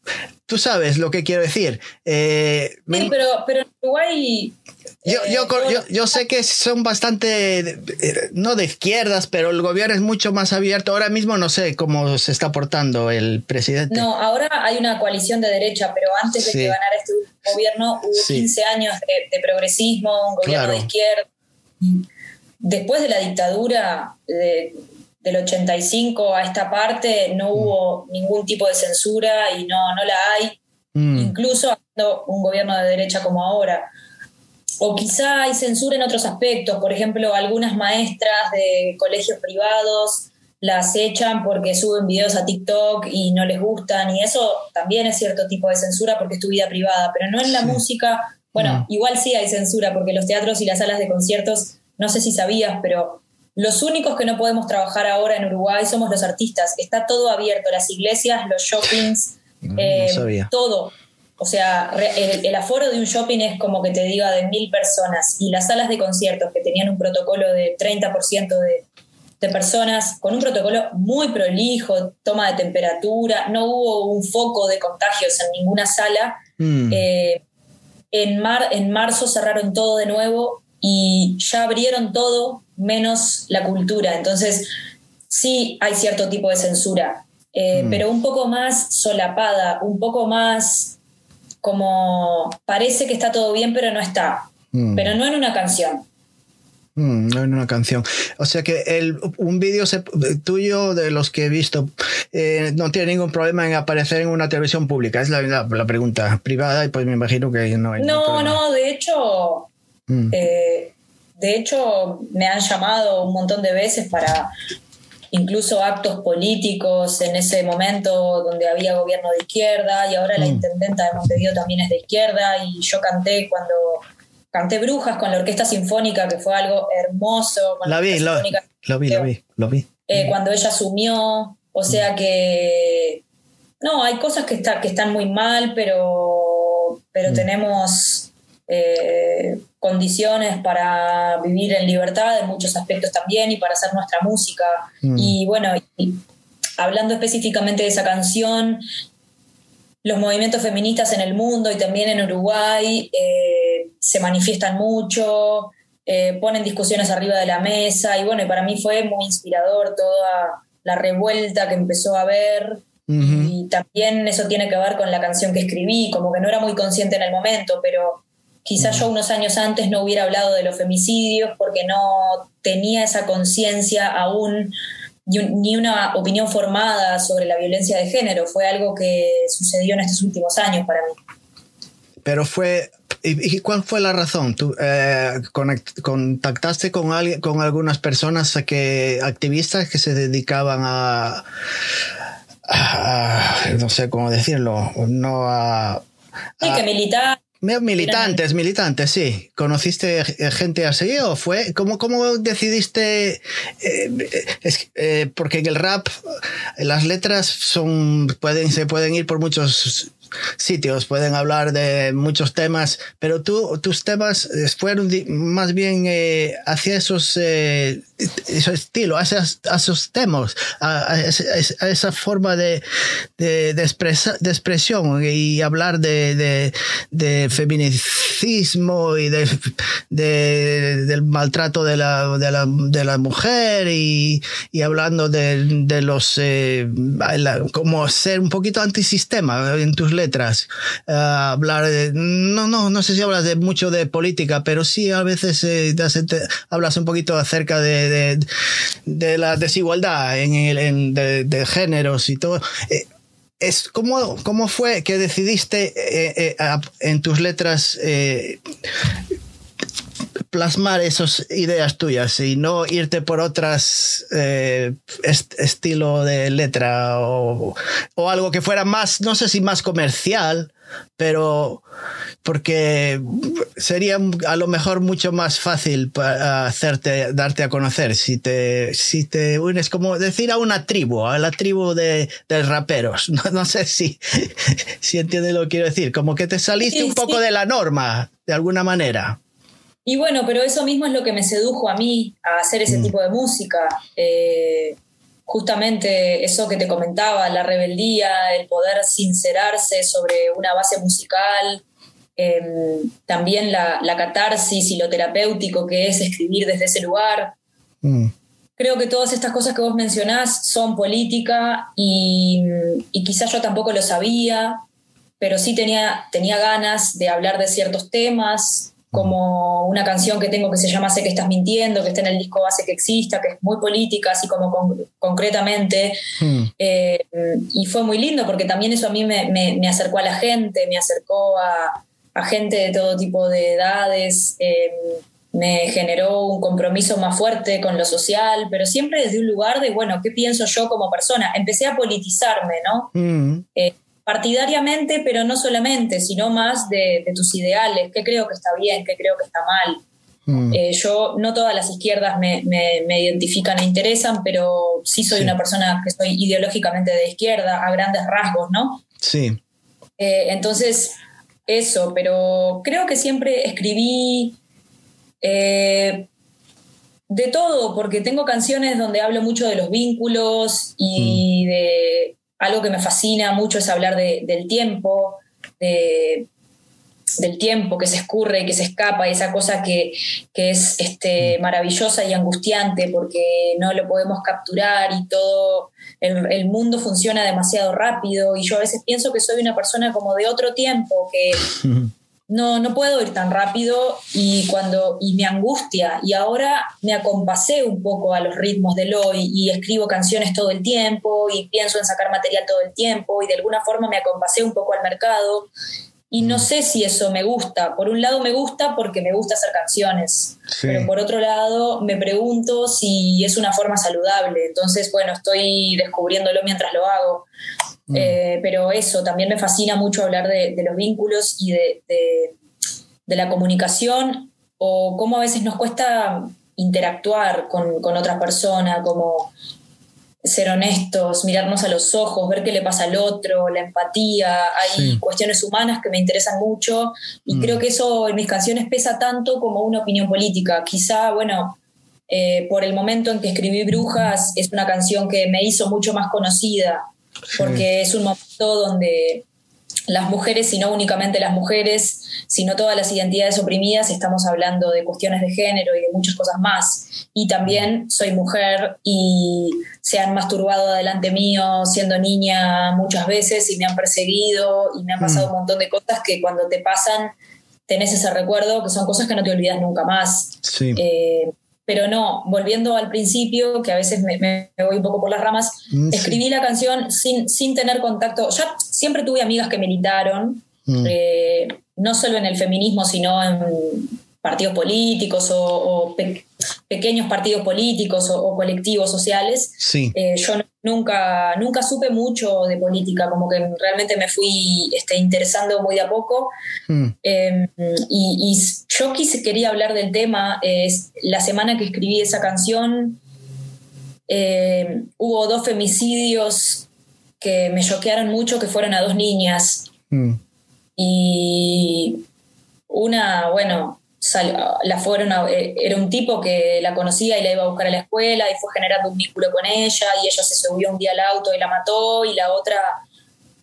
tú sabes lo que quiero decir. Eh, sí, pero, pero en Uruguay... Yo, yo, eh, yo, yo, sé que son bastante, eh, no de izquierdas, pero el gobierno es mucho más abierto. Ahora mismo no sé cómo se está portando el presidente. No, ahora hay una coalición de derecha, pero antes de que ganara este gobierno hubo 15 años de, progresismo, un gobierno de izquierda. Después de la dictadura, de, del 85 a esta parte no mm. hubo ningún tipo de censura y no, no la hay, mm. incluso un gobierno de derecha como ahora. O quizá hay censura en otros aspectos, por ejemplo, algunas maestras de colegios privados las echan porque suben videos a TikTok y no les gustan, y eso también es cierto tipo de censura porque es tu vida privada, pero no en la música. Bueno, igual sí hay censura porque los teatros y las salas de conciertos, no sé si sabías, pero los únicos que no podemos trabajar ahora en Uruguay somos los artistas. Está todo abierto, las iglesias, los shoppings, eh, todo. O sea, el, aforo de un shopping es como que te diga de mil personas y las salas de conciertos que tenían un protocolo de 30% de, de personas con un protocolo muy prolijo, toma de temperatura, no hubo un foco de contagios en ninguna sala. Mm. Eh, en, mar, en marzo cerraron todo de nuevo y ya abrieron todo menos la cultura. Entonces, sí hay cierto tipo de censura, eh, mm. pero un poco más solapada, un poco más como parece que está todo bien, pero no está. Mm. Pero no en una canción. Mm, no en una canción. O sea que el, un vídeo tuyo de los que he visto eh, no tiene ningún problema en aparecer en una televisión pública. Es la, la, pregunta privada y pues me imagino que no hay. No, no, de hecho, eh, de hecho, me han llamado un montón de veces para incluso actos políticos en ese momento donde había gobierno de izquierda y ahora la mm. intendenta de Montevideo también es de izquierda y yo canté cuando canté Brujas con la Orquesta Sinfónica que fue algo hermoso. la, vi, lo, vi, lo vi, lo vi. Eh, cuando ella asumió, o sea que no, hay cosas que, está, que están muy mal, pero, pero mm. tenemos eh, condiciones para vivir en libertad en muchos aspectos también y para hacer nuestra música. Mm. Y bueno, hablando específicamente de esa canción, los movimientos feministas en el mundo y también en Uruguay eh, se manifiestan mucho, eh, ponen discusiones arriba de la mesa y bueno, y para mí fue muy inspirador toda la revuelta que empezó a haber. Y también eso tiene que ver con la canción que escribí, como que no era muy consciente en el momento, pero Quizás yo unos años antes no hubiera hablado de los femicidios porque no tenía esa conciencia aún ni una opinión formada sobre la violencia de género. Fue algo que sucedió en estos últimos años para mí. Pero fue ¿Y cuál fue la razón? ¿Tú eh, contactaste con alguien, con algunas personas que activistas que se dedicaban a, no sé cómo decirlo, no a, sí, que militar Militantes, militantes, sí. ¿Conociste gente así o fue? ¿Cómo, cómo decidiste? Eh, porque en el rap las letras son, pueden, se pueden ir por muchos sitios, pueden hablar de muchos temas, pero tú, tus temas eh, fueron más bien eh, hacia esos, eh, ese estilo, a esos, temas, a, esa forma de, de, de, expresión y hablar de, de, feminicismo y de, del maltrato de la, de la, de la mujer y, y hablando de, los, como ser un poquito antisistema en tus letras letras, uh, hablar de, no, no, no sé si hablas de mucho de política, pero sí a veces eh, hablas un poquito acerca de, de, la desigualdad en el, de, géneros y todo. Eh, es, ¿cómo, ¿Cómo fue que decidiste eh, en tus letras plasmar esas ideas tuyas y no irte por otras eh, estilo de letra o, o, algo que fuera más, no sé si más comercial, pero porque sería a lo mejor mucho más fácil para hacerte, darte a conocer si te, si te unes como decir a una tribu, a la tribu de, de raperos. <laughs> No, no, sé si, si entiendes lo que quiero decir, como que te saliste un poco de la norma, de alguna manera. Y bueno, pero eso mismo es lo que me sedujo a mí a hacer ese mm. tipo de música. Eh, justamente eso que te comentaba, la rebeldía, el poder sincerarse sobre una base musical, em, también la, catarsis y lo terapéutico que es escribir desde ese lugar. Mm. Creo que todas estas cosas que vos mencionás son política y, y quizás yo tampoco lo sabía, pero sí tenía, tenía ganas de hablar de ciertos temas, como una canción que tengo que se llama Sé que estás mintiendo, que está en el disco Base que exista, que es muy política, así como concretamente. Hmm. Eh, y fue muy lindo porque también eso a mí me, acercó a la gente, me acercó a, gente de todo tipo de edades, eh, me generó un compromiso más fuerte con lo social, pero siempre desde un lugar de, bueno, ¿qué pienso yo como persona? Empecé a politizarme, ¿no? Hmm. Eh, partidariamente, pero no solamente, sino más de, tus ideales, qué creo que está bien, qué creo que está mal. Mm. Eh, yo, no todas las izquierdas me, identifican e interesan, pero sí soy una persona que estoy ideológicamente de izquierda, a grandes rasgos, ¿no? Sí. Eh, entonces, eso, pero creo que siempre escribí eh, de todo, porque tengo canciones donde hablo mucho de los vínculos y mm. de algo que me fascina mucho es hablar del tiempo, del tiempo que se escurre y que se escapa, esa cosa que, es este, mm. maravillosa y angustiante porque no lo podemos capturar y todo, el, mundo funciona demasiado rápido y yo a veces pienso que soy una persona como de otro tiempo, que <laughs> no, no puedo ir tan rápido y cuando y me angustia y ahora me acompasé un poco a los ritmos del hoy y escribo canciones todo el tiempo y pienso en sacar material todo el tiempo y de alguna forma me acompasé un poco al mercado y no mm. sé si eso me gusta. Por un lado me gusta porque me gusta hacer canciones, pero por otro lado me pregunto si es una forma saludable. Entonces, bueno, estoy descubriéndolo mientras lo hago. Mm. Eh, pero eso, también me fascina mucho hablar de, los vínculos y de, la comunicación o cómo a veces nos cuesta interactuar con, con otra persona, como ser honestos, mirarnos a los ojos, ver qué le pasa al otro, la empatía, hay cuestiones humanas que me interesan mucho y creo mm. que eso en mis canciones pesa tanto como una opinión política. Quizá, bueno, eh, por el momento en que escribí Brujas es una canción que me hizo mucho más conocida porque es un momento donde las mujeres, y no únicamente las mujeres, sino todas las identidades oprimidas, estamos hablando de cuestiones de género y de muchas cosas más. Y también soy mujer y se han masturbado delante mío siendo niña muchas veces y me han perseguido y me han pasado mm. un montón de cosas que cuando te pasan tenés ese recuerdo que son cosas que no te olvidas nunca más. Sí. Eh, pero no, volviendo al principio, que a veces me, voy un poco por las ramas, mm, escribí la canción sin, sin tener contacto. Yo siempre tuve amigas que militaron, mm. eh, no solo en el feminismo, sino en, partidos políticos o, pequeños partidos políticos o, colectivos sociales. Eh, yo nunca, nunca supe mucho de política, como que realmente me fui este, interesando muy de a poco. Hmm. Em, y, yo quise, quería hablar del tema. es la semana que escribí esa canción, em, hubo dos femicidios que me choquearon mucho, que fueron a dos niñas. Hmm. Y una, bueno, la fueron eh, era un tipo que la conocía y la iba a buscar a la escuela y fue generando un vínculo con ella y ella se subió un día al auto y la mató y la otra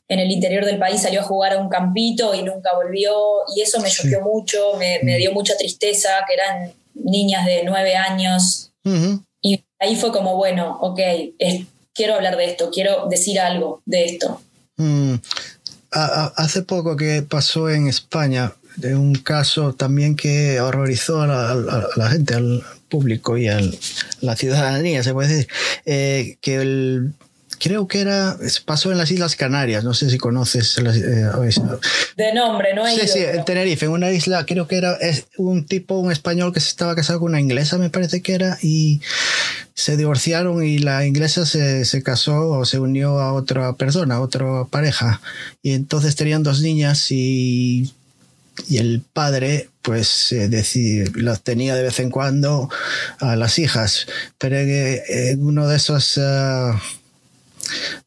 en el interior del país salió a jugar a un campito y nunca volvió y eso me choqueó mucho, me, mm. dio mucha tristeza, que eran niñas de nueve años y ahí fue como, bueno, ok, quiero hablar de esto, quiero decir algo de esto. Mm. hace poco que pasó en España, de un caso también que horrorizó a la, gente, al público y a la ciudadanía, se puede decir, eh, que el creo que era, pasó en las Islas Canarias, no sé si conoces. Eh, de nombre, no he Sí, sí, en Tenerife, en una isla, creo que era es un tipo, un español que se estaba casado con una inglesa, me parece que era, y se divorciaron y la inglesa se, se casó o se unió a otra persona, a otra pareja. Y entonces tenían dos niñas y y el padre pues eh, los tenía de vez en cuando a las hijas. Pero en uno de esos uh,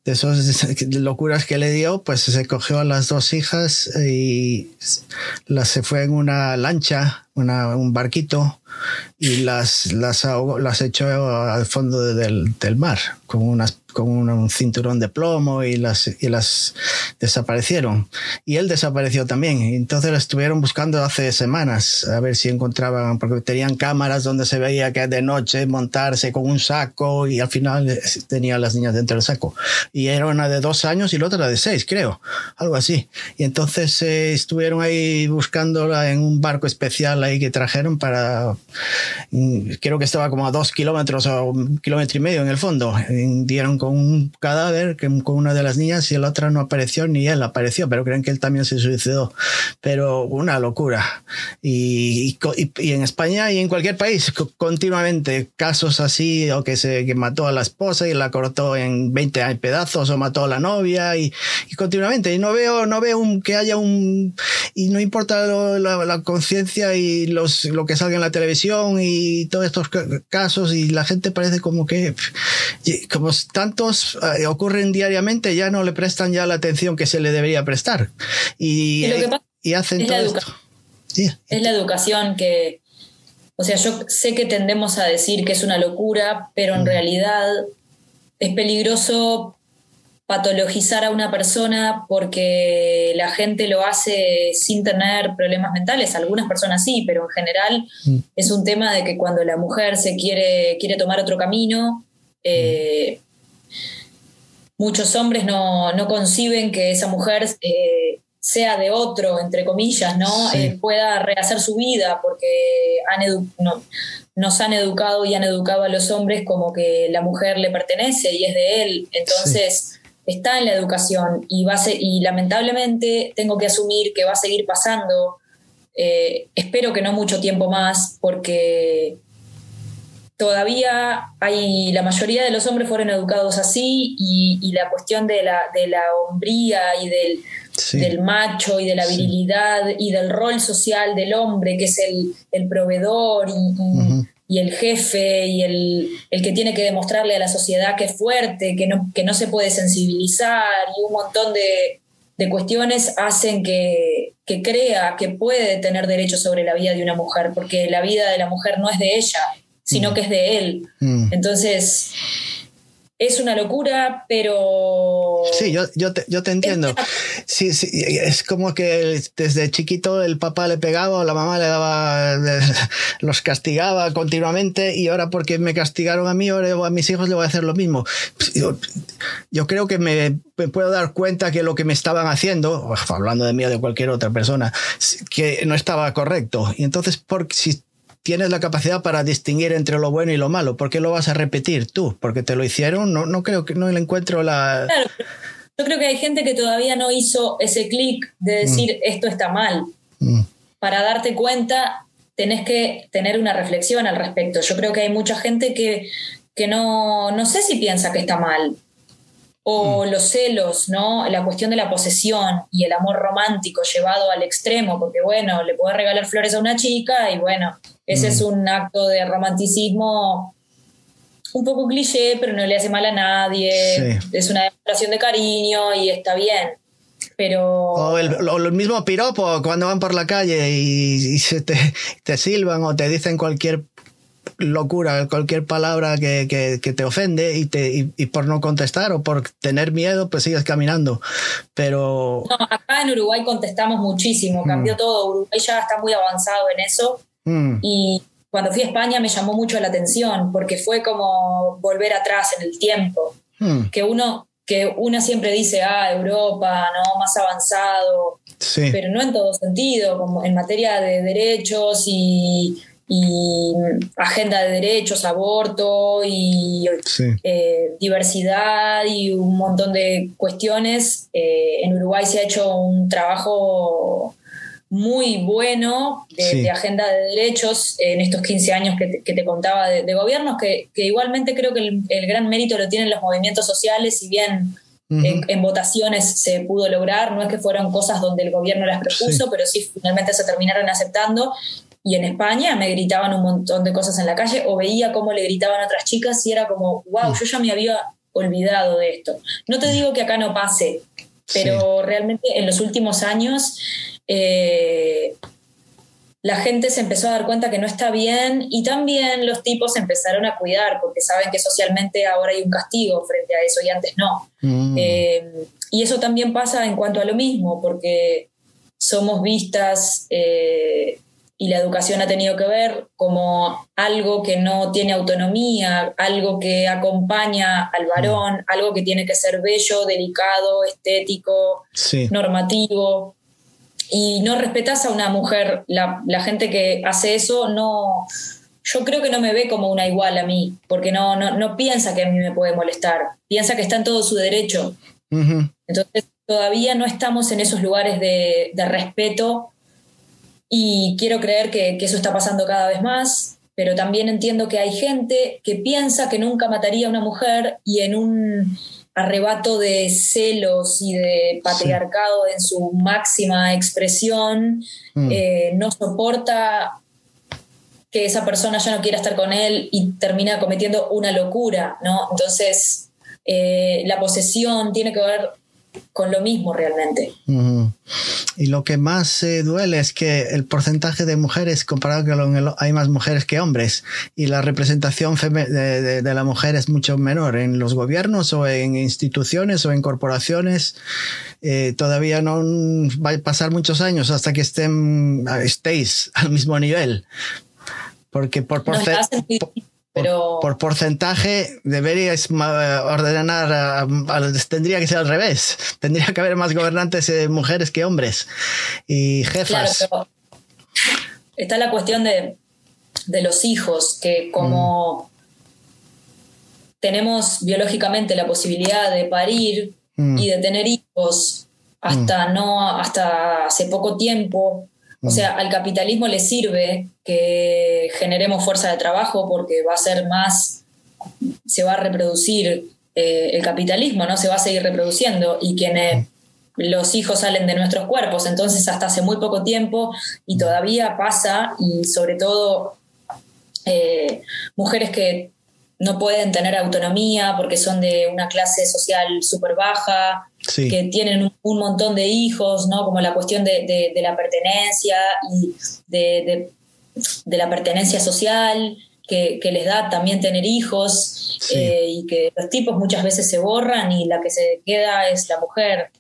de esas locuras que le dio, pues se cogió a las dos hijas y las se fue en una lancha, un barquito, y las, las, las echó al fondo del, del mar con unas con un, cinturón de plomo y las, y las desaparecieron. Y él desapareció también. Entonces la estuvieron buscando hace semanas a ver si encontraban, porque tenían cámaras donde se veía que de noche montarse con un saco y al final tenía a las niñas dentro del saco. Y era una de dos años y la otra de seis, creo, algo así. Y entonces eh, estuvieron ahí buscándola en un barco especial ahí que trajeron para, mm, creo que estaba como a dos kilómetros o un kilómetro y medio en el fondo. dieron con un cadáver que, con una de las niñas y la otra no apareció ni él apareció, pero creen que él también se suicidó. Pero una locura. Y, y, en España y en cualquier país continuamente casos así o que se que mató a la esposa y la cortó en 20 pedazos o mató a la novia y, continuamente. Y no veo, no veo un, que haya un... Y no importa la, la conciencia y los, lo que salga en la televisión y todos estos casos y la gente parece como que como eh, ocurren diariamente, ya no le prestan ya la atención que se le debería prestar. Y, y, hacen todo esto. Es la educación que, o sea, yo sé que tendemos a decir que es una locura, pero en mm. realidad es peligroso patologizar a una persona porque la gente lo hace sin tener problemas mentales. Algunas personas sí, pero en general mm. es un tema de que cuando la mujer se quiere, quiere tomar otro camino, eh, muchos hombres no, conciben que esa mujer eh, sea de otro, entre comillas, ¿no? Eh, pueda rehacer su vida, porque han nos han educado y han educado a los hombres como que la mujer le pertenece y es de él. Entonces, está en la educación y, va y lamentablemente tengo que asumir que va a seguir pasando. Eh, espero que no mucho tiempo más, porque todavía hay, la mayoría de los hombres fueron educados así y, la cuestión de la, de la hombría y del, del, macho y de la virilidad y del rol social del hombre, que es el, proveedor y, el jefe y el, el, que tiene que demostrarle a la sociedad que es fuerte, que no, que no se puede sensibilizar y un montón de, de cuestiones hacen que, que, crea que puede tener derecho sobre la vida de una mujer, porque la vida de la mujer no es de ella, sino mm. que es de él. Mm. Entonces, es una locura, pero... Sí, yo, yo, te, yo te entiendo. Sí, sí, es como que desde chiquito el papá le pegaba o la mamá le daba, <laughs> los castigaba continuamente y ahora porque me castigaron a mí o a mis hijos le voy a hacer lo mismo. Yo, yo creo que me, puedo dar cuenta que lo que me estaban haciendo, hablando de mí o de cualquier otra persona, que no estaba correcto. Y entonces, por, si tienes la capacidad para distinguir entre lo bueno y lo malo. ¿Por qué lo vas a repetir tú? Porque te lo hicieron. No, no creo que no le encuentro la. Claro. Yo creo que hay gente que todavía no hizo ese clic de decir mm. esto está mal. Mm. Para darte cuenta tenés que tener una reflexión al respecto. Yo creo que hay mucha gente que, que no, no sé si piensa que está mal, o mm. los celos, ¿no? La cuestión de la posesión y el amor romántico llevado al extremo, porque bueno, le puedes regalar flores a una chica y bueno, ese es mm. un acto de romanticismo un poco cliché, pero no le hace mal a nadie, es una demostración de cariño y está bien. Pero... O el, mismo piropo cuando van por la calle y, se te, te silban o te dicen cualquier locura, cualquier palabra que, que, te ofende y, te, y, por no contestar o por tener miedo, pues sigues caminando. Pero... No, acá en Uruguay contestamos muchísimo, cambió mm. todo. Uruguay ya está muy avanzado en eso. Mm. Y cuando fui a España me llamó mucho la atención porque fue como volver atrás en el tiempo. Mm. Que uno que una siempre dice, ah, Europa, ¿no? Más avanzado, pero no en todo sentido, como en materia de derechos y y agenda de derechos, aborto y eh, diversidad y un montón de cuestiones. Eh, en Uruguay se ha hecho un trabajo muy bueno de, agenda de derechos en estos 15 años que te, contaba de, gobiernos, que, igualmente creo que el, gran mérito lo tienen los movimientos sociales, si bien en, en, votaciones se pudo lograr, no es que fueron cosas donde el gobierno las propuso, pero sí finalmente se terminaron aceptando y en España me gritaban un montón de cosas en la calle o veía cómo le gritaban a otras chicas y era como, wow, yo ya me había olvidado de esto. No te digo que acá no pase, pero realmente en los últimos años eh, la gente se empezó a dar cuenta que no está bien y también los tipos empezaron a cuidar porque saben que socialmente ahora hay un castigo frente a eso y antes no. Mm. Eh, y eso también pasa en cuanto a lo mismo, porque somos vistas... Eh, y la educación ha tenido que ver como algo que no tiene autonomía, algo que acompaña al varón, algo que tiene que ser bello, delicado, estético, normativo. Y no respetas a una mujer, la, gente que hace eso no, yo creo que no me ve como una igual a mí, porque no, no, piensa que a mí me puede molestar, piensa que está en todo su derecho. Entonces todavía no estamos en esos lugares de, de respeto y quiero creer que, eso está pasando cada vez más, pero también entiendo que hay gente que piensa que nunca mataría a una mujer y en un arrebato de celos y de patriarcado en su máxima expresión, mm. eh, no soporta que esa persona ya no quiera estar con él y termina cometiendo una locura, ¿no? Entonces, eh, la posesión tiene que ver con lo mismo realmente. Y lo que más duele es que el porcentaje de mujeres, comparado con hay más mujeres que hombres, y la representación de, la mujer es mucho menor en los gobiernos o en instituciones o en corporaciones. Eh, todavía no va a pasar muchos años hasta que estén, estéis al mismo nivel. Porque por, por, pero... Por, porcentaje deberías ordenar, tendría que ser al revés. Tendría que haber más gobernantes eh, mujeres que hombres y jefas. está la cuestión de, los hijos, que como mm. tenemos biológicamente la posibilidad de parir mm. y de tener hijos hasta mm. no hasta hace poco tiempo o sea, al capitalismo le sirve que generemos fuerza de trabajo porque va a ser más, se va a reproducir eh, el capitalismo, ¿no? Se va a seguir reproduciendo y quienes los hijos salen de nuestros cuerpos, entonces hasta hace muy poco tiempo y todavía pasa y sobre todo eh, mujeres que no pueden tener autonomía porque son de una clase social súper baja, que tienen un, montón de hijos, ¿no? Como la cuestión de, la pertenencia y de, la pertenencia social, que, les da también tener hijos, eh, y que los tipos muchas veces se borran y la que se queda es la mujer.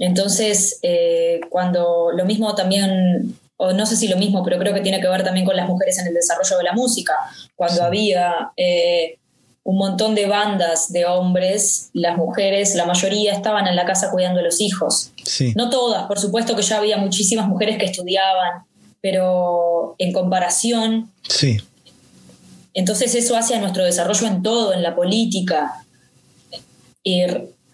Entonces, eh, cuando lo mismo también o no sé si lo mismo, pero creo que tiene que ver también con las mujeres en el desarrollo de la música. Cuando había eh, un montón de bandas de hombres, las mujeres, la mayoría estaban en la casa cuidando a los hijos. No todas, por supuesto que ya había muchísimas mujeres que estudiaban, pero en comparación... Sí. Entonces eso hace a nuestro desarrollo en todo, en la política. Y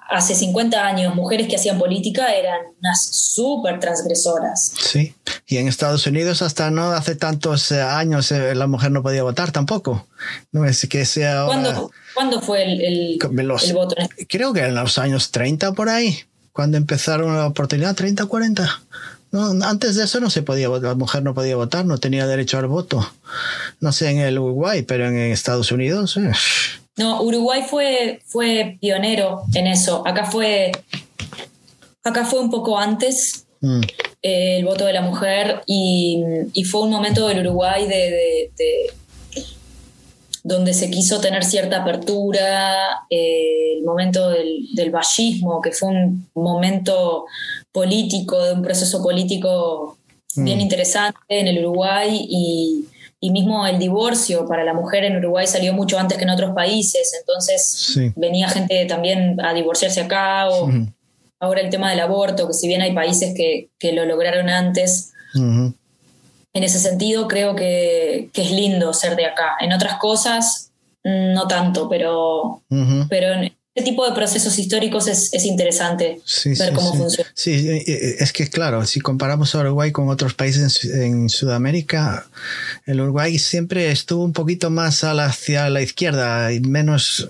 hace 50 años mujeres que hacían política eran unas súper transgresoras. Sí, y en Estados Unidos hasta no hace tantos eh, años eh, la mujer no podía votar tampoco. No es que sea... ¿Cuándo, fue el, el, voto? Creo que en los años 30 por ahí, cuando empezaron la oportunidad, 30, 40. No, antes de eso no se podía votar, la mujer no podía votar, no tenía derecho al voto. No sé en el Uruguay, pero en Estados Unidos... Eh, no, Uruguay fue, fue pionero en eso. Acá fue, acá fue un poco antes mm. eh, el voto de la mujer y, fue un momento del Uruguay de, donde se quiso tener cierta apertura, eh, el momento del, del vallismo, que fue un momento político, de un proceso político bien mm. interesante en el Uruguay y y mismo el divorcio para la mujer en Uruguay salió mucho antes que en otros países, entonces venía gente también a divorciarse acá, o ahora el tema del aborto, que si bien hay países que, lo lograron antes, en ese sentido creo que, es lindo ser de acá. En otras cosas, no tanto, pero, pero en, este tipo de procesos históricos es, interesante ver cómo funciona. Sí, es que claro, si comparamos a Uruguay con otros países en, Sudamérica, el Uruguay siempre estuvo un poquito más hacia la izquierda y menos,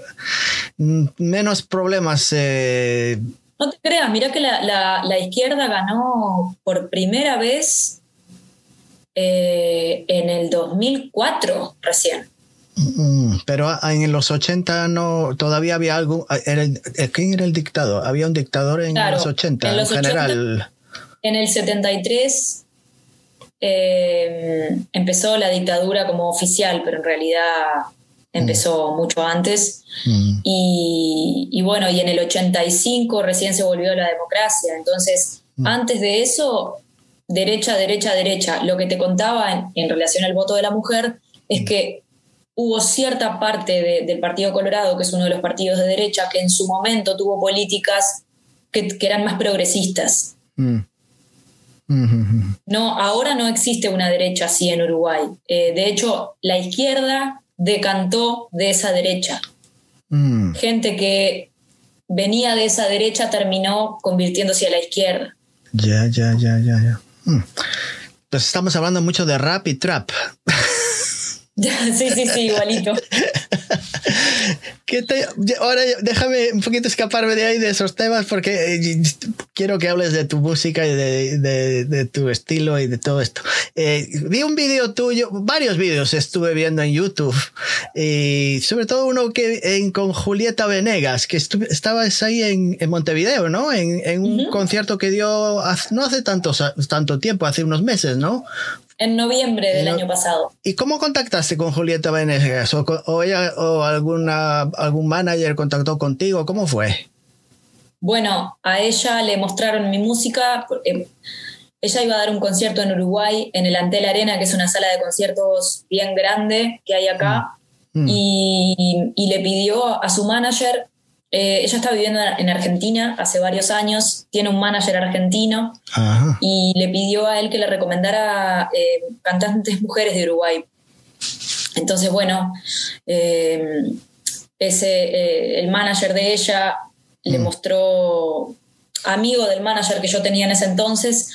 menos problemas. Eh. No te creas, mira que la, izquierda ganó por primera vez eh, en el 2004 recién. Mm, pero en los 80 no, todavía había algo. ¿Quién era el dictador? Había un dictador en los 80, en, general. en el 73 eh, empezó la dictadura como oficial, pero en realidad empezó mm. mucho antes. Mm. Y, y, bueno, y en el 85 recién se volvió la democracia. Entonces, antes de eso, derecha, derecha, derecha. Lo que te contaba en, en relación al voto de la mujer es que hubo cierta parte del Partido Colorado, que es uno de los partidos de derecha, que en su momento tuvo políticas que, eran más progresistas. Mm. No, ahora no existe una derecha así en Uruguay. Eh, de hecho, la izquierda decantó de esa derecha. Mm. Gente que venía de esa derecha terminó convirtiéndose a la izquierda. Ya, ya, ya, ya, ya. Mm. Pues estamos hablando mucho de rap y trap. <laughs> <laughs> sí, sí, sí, igualito. <laughs> ahora déjame un poquito escaparme de ahí de esos temas porque eh, quiero que hables de tu música y de, tu estilo y de todo esto. Eh, vi un vídeo tuyo, varios vídeos estuve viendo en YouTube y sobre todo uno que en, con Julieta Venegas, que estabas ahí en, Montevideo, ¿no? En, un concierto que dio no hace tanto, tanto tiempo, hace unos meses, ¿no? En noviembre del año pasado. ¿Y cómo contactaste con Julieta Venegas? ¿O, ella o alguna, algún manager contactó contigo? ¿Cómo fue? Bueno, a ella le mostraron mi música. Porque ella iba a dar un concierto en Uruguay, en el Antel Arena, que es una sala de conciertos bien grande que hay acá. Mm. Mm. Y, y, le pidió a su manager eh, ella está viviendo en Argentina hace varios años, tiene un manager argentino y le pidió a él que le recomendara eh, cantantes mujeres de Uruguay. Entonces, bueno, eh, ese, el manager de ella le mm. mostró, amigo del manager que yo tenía en ese entonces,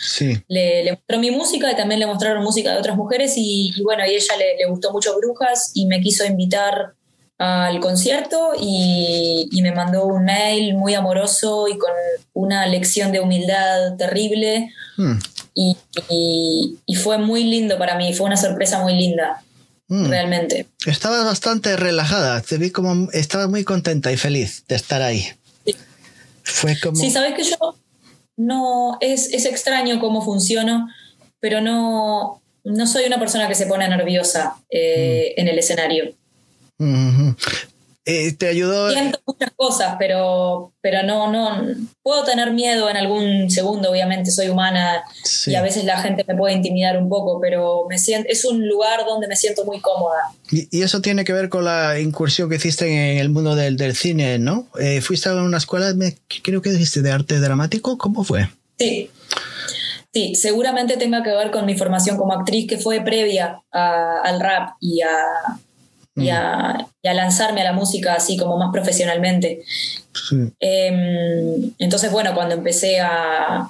le, mostró mi música y también le mostraron música de otras mujeres y, bueno, y ella le, le gustó mucho Brujas y me quiso invitar al concierto y, me mandó un mail muy amoroso y con una lección de humildad terrible. Hmm. Y, fue muy lindo para mí, fue una sorpresa muy linda, hmm. realmente. Estabas bastante relajada, te vi como estaba muy contenta y feliz de estar ahí. Sí. Fue como... Sí, sabes que yo no, es, es extraño cómo funciono, pero no, no soy una persona que se pone nerviosa eh, hmm. en el escenario. Eh, ¿Te ayudó? Siento muchas cosas, pero, pero no, no. Puedo tener miedo en algún segundo, obviamente, soy humana y a veces la gente me puede intimidar un poco, pero me siento, es un lugar donde me siento muy cómoda. Y, eso tiene que ver con la incursión que hiciste en el mundo del, del cine, ¿no? Eh, ¿Fuiste a una escuela, creo que dijiste, de arte dramático? ¿Cómo fue? Sí. Sí, seguramente tenga que ver con mi formación como actriz que fue previa al rap y a, y, a, lanzarme a la música así como más profesionalmente. Em, entonces, bueno, cuando empecé a,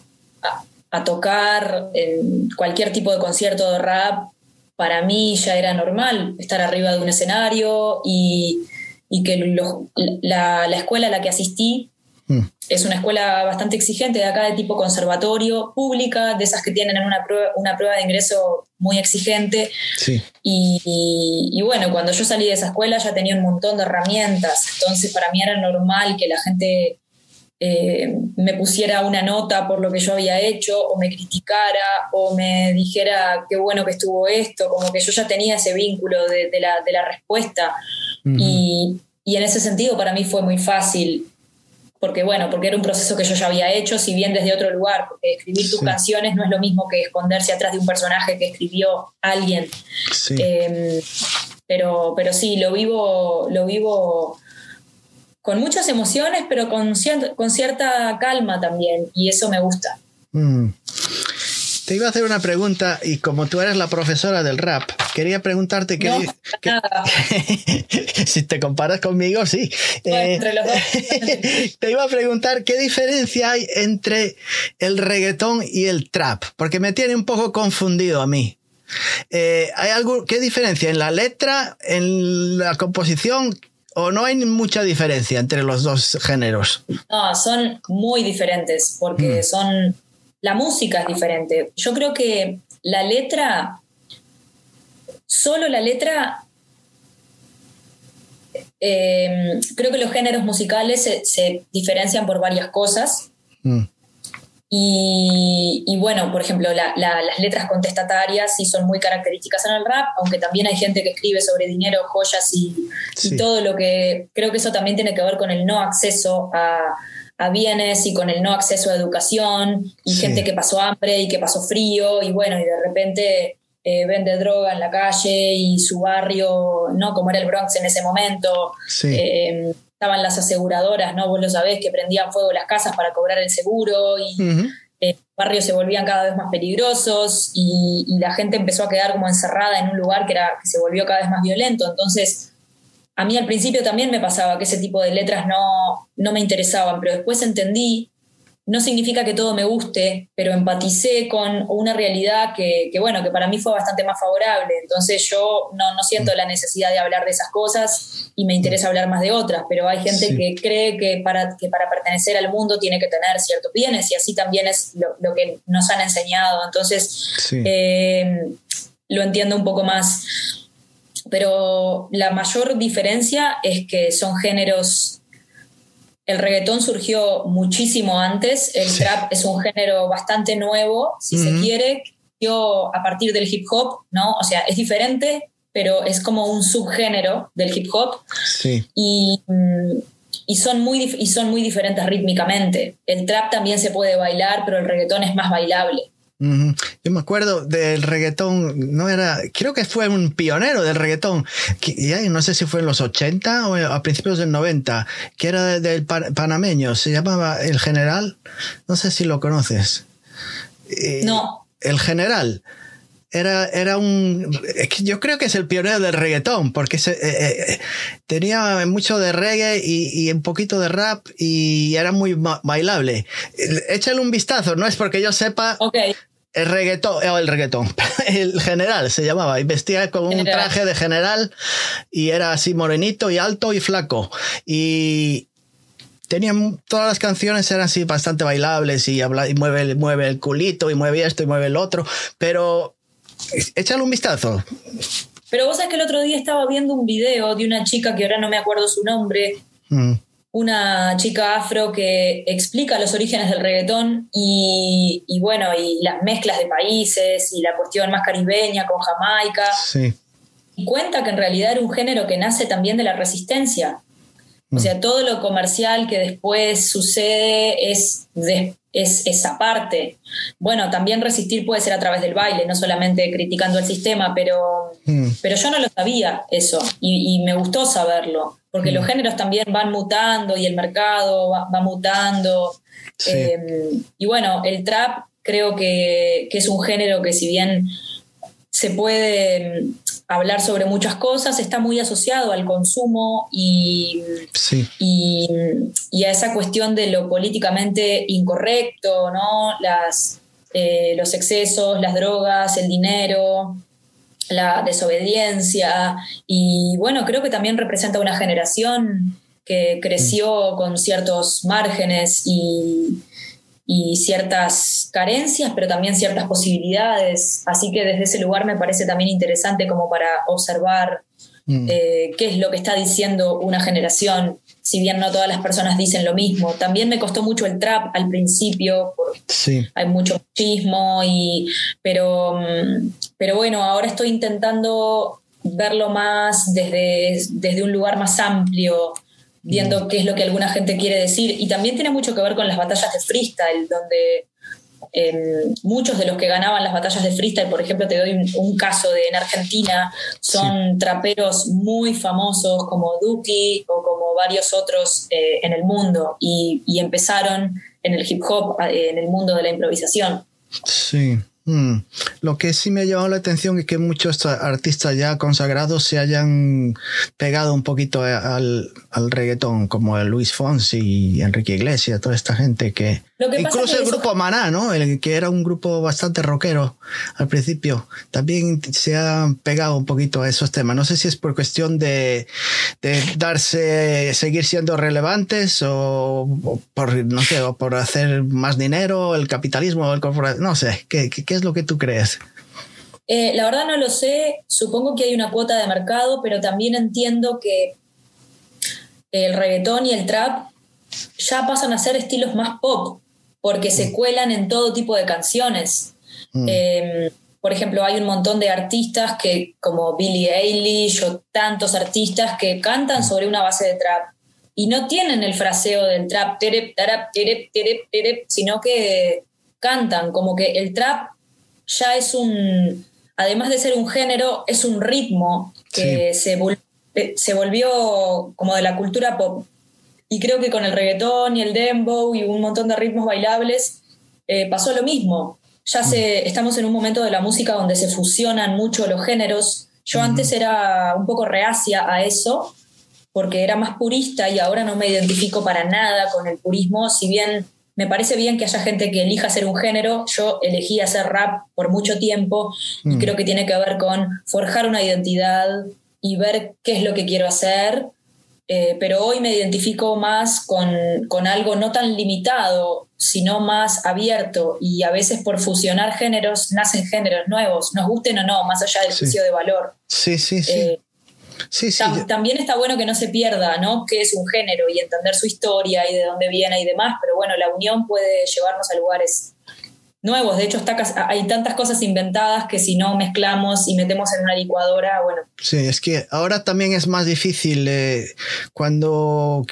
a, tocar en cualquier tipo de concierto de rap, para mí ya era normal estar arriba de un escenario y, y que la, la, escuela a la que asistí mm. es una escuela bastante exigente de acá de tipo conservatorio, pública, de esas que tienen una prueba, una prueba de ingreso muy exigente. Sí. Y, y, bueno, cuando yo salí de esa escuela ya tenía un montón de herramientas, entonces para mí era normal que la gente eh, me pusiera una nota por lo que yo había hecho o me criticara o me dijera qué bueno que estuvo esto, como que yo ya tenía ese vínculo de, la, respuesta. y, en ese sentido para mí fue muy fácil, porque bueno, porque era un proceso que yo ya había hecho, si bien desde otro lugar, porque escribir tus canciones no es lo mismo que esconderse atrás de un personaje que escribió alguien. Em, pero, pero sí, lo vivo, lo vivo con muchas emociones, pero con, con cierta calma también, y eso me gusta. Mm. Te iba a hacer una pregunta y como tú eres la profesora del rap, quería preguntarte qué... <laughs> si te comparas conmigo, sí. Eh, entre los dos. <laughs> te iba a preguntar qué diferencia hay entre el reggaetón y el trap, porque me tiene un poco confundido a mí. Eh, ¿Hay algo, qué diferencia en la letra, en la composición? ¿O no hay mucha diferencia entre los dos géneros? No, son muy diferentes porque mm. son... La música es diferente. Yo creo que la letra, solo la letra, eh, creo que los géneros musicales se, diferencian por varias cosas. Mm. Y, bueno, por ejemplo, las letras contestatarias sí son muy características en el rap, aunque también hay gente que escribe sobre dinero, joyas y, todo lo que creo que eso también tiene que ver con el no acceso a, bienes y con el no acceso a educación y gente que pasó hambre y que pasó frío y bueno, y de repente eh, vende droga en la calle y su barrio, ¿no? Como era el Bronx en ese momento. Eh, estaban las aseguradoras, ¿no? Vos lo sabés, que prendían fuego las casas para cobrar el seguro y eh, los barrios se volvían cada vez más peligrosos y, la gente empezó a quedar como encerrada en un lugar que, era, que se volvió cada vez más violento. Entonces, a mí al principio también me pasaba que ese tipo de letras no, no me interesaban, pero después entendí no significa que todo me guste, pero empaticé con una realidad que, bueno, que para mí fue bastante más favorable. Entonces yo no, siento la necesidad de hablar de esas cosas y me interesa hablar más de otras, pero hay gente que cree que para, que para pertenecer al mundo tiene que tener ciertos bienes y así también es lo, que nos han enseñado. Entonces eh, lo entiendo un poco más. Pero la mayor diferencia es que son géneros el reggaetón surgió muchísimo antes, el trap es un género bastante nuevo, si se quiere, yo a partir del hip hop, ¿no? O sea, es diferente, pero es como un subgénero del hip hop. Sí. Y, mm, y, son muy, y son muy diferentes rítmicamente. El trap también se puede bailar, pero el reggaetón es más bailable. Yo me acuerdo del reggaetón, no era, creo que fue un pionero del reggaetón, que, no sé si fue en los 80 o a principios del 90, que era del panameño, se llamaba El General, no sé si lo conoces. No. El General. Era, era un. Yo creo que es el pionero del reggaetón, porque se, eh, eh, tenía mucho de reggae y, y, un poquito de rap y era muy bailable. Échale un vistazo, no es porque yo sepa, okay el reggaetón, el reggaetón, <laughs> el general se llamaba, y vestía como un traje de general y era así morenito y alto y flaco. Y tenía todas las canciones eran así bastante bailables y, habla, y mueve, mueve el culito y mueve esto y mueve el otro, pero échale un vistazo. Pero vos sabés que el otro día estaba viendo un video de una chica que ahora no me acuerdo su nombre, mm una chica afro que explica los orígenes del reggaetón y, bueno, y las mezclas de países y la cuestión más caribeña con Jamaica. Y cuenta que en realidad era un género que nace también de la resistencia. O sea, mm. todo lo comercial que después sucede es, es esa parte. Bueno, también resistir puede ser a través del baile, no solamente criticando el sistema, pero, mm. pero yo no lo sabía eso y, y me gustó saberlo porque los mm. géneros también van mutando y el mercado va, mutando. Eh, y bueno, el trap creo que, es un género que si bien se puede hablar sobre muchas cosas, está muy asociado al consumo y, y, a esa cuestión de lo políticamente incorrecto, ¿no? Las, eh, los excesos, las drogas, el dinero, la desobediencia. Y bueno, creo que también representa una generación que creció con ciertos márgenes y, y ciertas carencias, pero también ciertas posibilidades. Así que desde ese lugar me parece también interesante como para observar mm. eh, qué es lo que está diciendo una generación, si bien no todas las personas dicen lo mismo. También me costó mucho el trap al principio, porque hay mucho machismo, y, pero, mm, pero bueno, ahora estoy intentando verlo más desde, desde un lugar más amplio, viendo qué es lo que alguna gente quiere decir. Y también tiene mucho que ver con las batallas de freestyle, donde em, muchos de los que ganaban las batallas de freestyle, por ejemplo, te doy un, caso de en Argentina, son traperos muy famosos como Duki o como varios otros eh, en el mundo y, y empezaron en el hip hop, eh, en el mundo de la improvisación. Sí, Mm. Lo que sí me ha llamado la atención es que muchos artistas ya consagrados se hayan pegado un poquito al, al reggaetón, como Luis Fonsi y Enrique Iglesias, toda esta gente que... incluso el grupo Maná, ¿no? El que era un grupo bastante rockero al principio, también se han pegado un poquito a esos temas. No sé si es por cuestión de, de darse, seguir siendo relevantes o, por, no sé, o por hacer más dinero, el capitalismo, el no sé, ¿qué, qué ¿Qué es lo que tú crees? Eh, la verdad no lo sé, supongo que hay una cuota de mercado, pero también entiendo que el reggaetón y el trap ya pasan a ser estilos más pop, porque se mm. cuelan en todo tipo de canciones. Mm. Em, por ejemplo, hay un montón de artistas que, como Billie Eilish o tantos artistas que cantan mm. sobre una base de trap y no tienen el fraseo del trap, sino que cantan, como que el trap ya es un, además de ser un género, es un ritmo que se, se volvió como de la cultura pop. Y creo que con el reggaetón y el dembow y un montón de ritmos bailables eh, pasó lo mismo. Ya se, mm. estamos en un momento de la música donde se fusionan mucho los géneros. Yo antes era un poco reacia a eso, porque era más purista y ahora no me identifico para nada con el purismo, si bien me parece bien que haya gente que elija hacer un género. Yo elegí hacer rap por mucho tiempo y mm. creo que tiene que ver con forjar una identidad y ver qué es lo que quiero hacer. Eh, pero hoy me identifico más con, algo no tan limitado, sino más abierto y a veces por fusionar géneros nacen géneros nuevos, nos gusten o no, más allá del juicio de valor. Sí, sí, sí. Eh, también está bueno que no se pierda, ¿no? Qué es un género y entender su historia y de dónde viene y demás, pero bueno, la unión puede llevarnos a lugares nuevos. De hecho, está, hay tantas cosas inventadas que si no mezclamos y metemos en una licuadora, bueno. Sí, es que ahora también es más difícil eh, cuando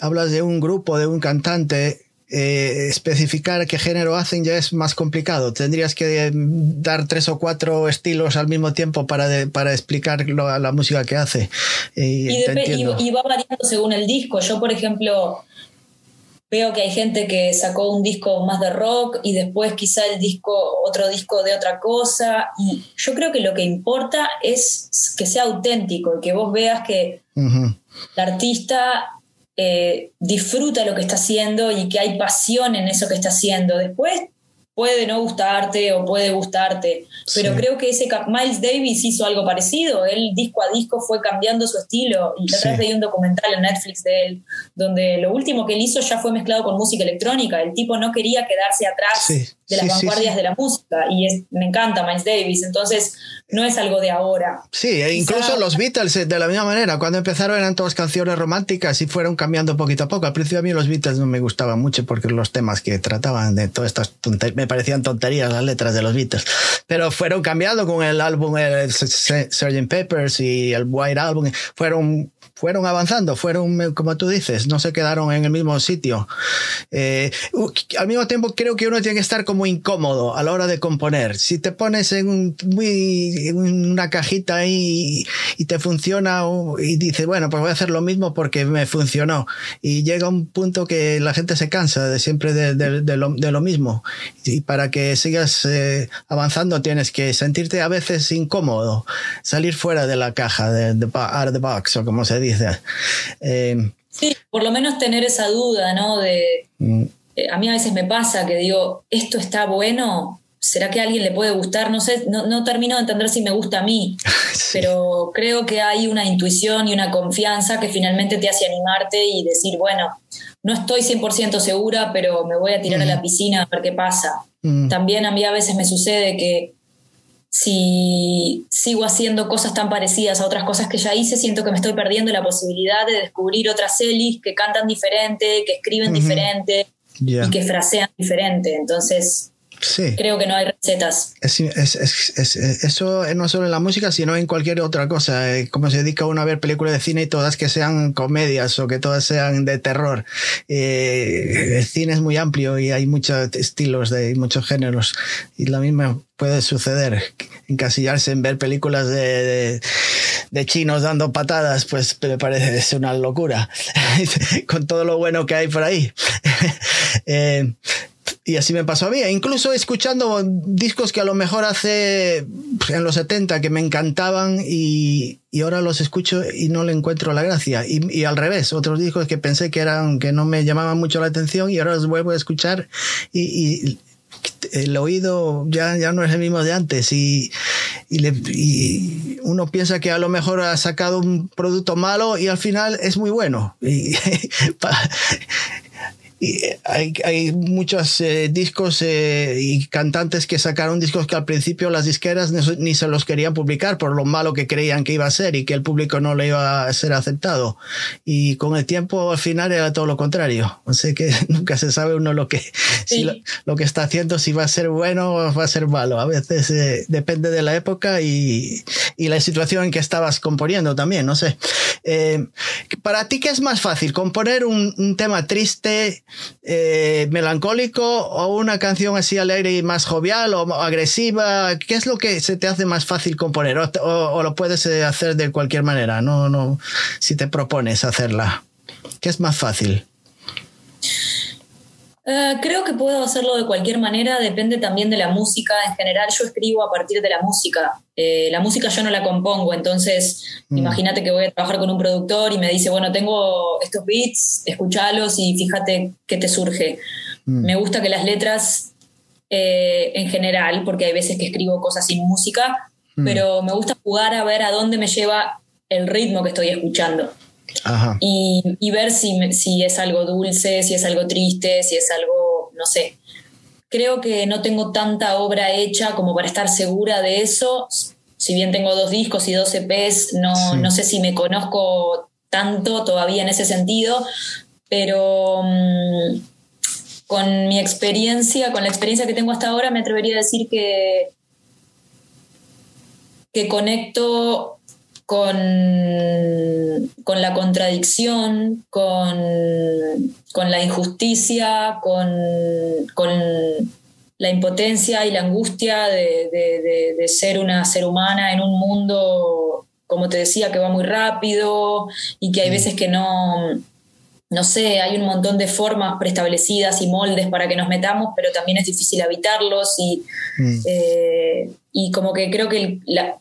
hablas de un grupo, de un cantante, eh, especificar qué género hacen ya es más complicado. Tendrías que eh, dar tres o cuatro estilos al mismo tiempo para, para explicar la música que hace. Y, y, va variando según el disco. Yo, por ejemplo, veo que hay gente que sacó un disco más de rock y después quizá el disco, otro disco de otra cosa. Y yo creo que lo que importa es que sea auténtico, que vos veas que el artista eh, disfruta lo que está haciendo y que hay pasión en eso que está haciendo. Después puede no gustarte o puede gustarte, pero creo que ese Miles Davis hizo algo parecido, él disco a disco fue cambiando su estilo y la de un documental en Netflix de él, donde lo último que él hizo ya fue mezclado con música electrónica, el tipo no quería quedarse atrás de las vanguardias de la música y me encanta Miles Davis, entonces no es algo de ahora. Sí, e incluso los Beatles eh, de la misma manera, cuando empezaron eran todas canciones románticas y fueron cambiando poquito a poco. Al principio a mí los Beatles no me gustaban mucho porque los temas que trataban de todas estas tonterías, parecían tonterías las letras de los Beatles, pero fueron cambiando con el álbum el Sgt. Peppers y el White Album, fueron fueron avanzando, fueron, como tú dices, no se quedaron en el mismo sitio. Eh, al mismo tiempo, creo que uno tiene que estar como incómodo a la hora de componer. Si te pones en, un, muy, una cajita ahí y, te funciona y dices, bueno, pues voy a hacer lo mismo porque me funcionó. Y llega un punto que la gente se cansa de siempre de, lo, mismo. Y para que sigas eh, avanzando tienes que sentirte a veces incómodo, salir fuera de la caja, de, de out of the box o como se dice eh, sí, por lo menos tener esa duda, ¿no? De, mm. eh, a mí a veces me pasa que digo, esto está bueno, ¿será que a alguien le puede gustar? No sé, no, termino de entender si me gusta a mí, <laughs> pero creo que hay una intuición y una confianza que finalmente te hace animarte y decir, bueno, no estoy 100% segura, pero me voy a tirar a la piscina a ver qué pasa. Mm. También a mí a veces me sucede que si sigo haciendo cosas tan parecidas a otras cosas que ya hice, siento que me estoy perdiendo la posibilidad de descubrir otras Elis que cantan diferente, que escriben diferente y que frasean diferente. Entonces, Creo que no hay recetas. eso no solo en la música, sino en cualquier otra cosa. Eh, como se dedica uno a ver películas de cine y todas que sean comedias o que todas sean de terror. Eh, el cine es muy amplio y hay muchos estilos, de, muchos géneros. Y lo mismo puede suceder. Encasillarse en ver películas de, de chinos dando patadas, pues me parece una locura, <laughs> con todo lo bueno que hay por ahí. <laughs> eh, y así me pasó a mí. E incluso escuchando discos que a lo mejor hace pues, en los 70 que me encantaban y, y ahora los escucho y no le encuentro la gracia. Y, y, al revés, otros discos que pensé que eran que no me llamaban mucho la atención y ahora los vuelvo a escuchar y, el oído ya, ya no es el mismo de antes y, y, uno piensa que a lo mejor ha sacado un producto malo y al final es muy bueno. <laughs> hay, hay muchos eh, discos eh, y cantantes que sacaron discos que al principio las disqueras ni, se los querían publicar por lo malo que creían que iba a ser y que el público no le iba a ser aceptado. Y con el tiempo al final era todo lo contrario. Sea que <laughs> nunca se sabe uno lo que, lo, que está haciendo, si va a ser bueno o va a ser malo. A veces eh, depende de la época y, y, la situación en que estabas componiendo también, no sé. para ti, ¿qué es más fácil? ¿Componer un, un tema triste? Eh, melancólico o una canción así alegre y más jovial o agresiva? ¿Qué es lo que se te hace más fácil componer? O, lo puedes eh, hacer de cualquier manera, no, no, si te propones hacerla. ¿Qué es más fácil? Eh, creo que puedo hacerlo de cualquier manera, depende también de la música. En general yo escribo a partir de la música. Eh, la música yo no la compongo, entonces mm. imagínate que voy a trabajar con un productor y me dice, bueno, tengo estos beats, escúchalos y fíjate qué te surge. Mm. Me gusta que las letras, eh, en general, porque hay veces que escribo cosas sin música, mm. pero me gusta jugar a ver a dónde me lleva el ritmo que estoy escuchando. Y, ver si, si es algo dulce, si es algo triste, si es algo, no sé. Creo que no tengo tanta obra hecha como para estar segura de eso. Si bien tengo dos discos y dos EPs, no, no sé si me conozco tanto todavía en ese sentido, pero mm, con mi experiencia, con la experiencia que tengo hasta ahora, me atrevería a decir que, que conecto con, con la contradicción, con, con la injusticia, con, con, la impotencia y la angustia de, de, ser una ser humana en un mundo, como te decía, que va muy rápido y que hay mm. veces que no, no sé, hay un montón de formas preestablecidas y moldes para que nos metamos, pero también es difícil habitarlos y, mm. eh, y como que creo que la,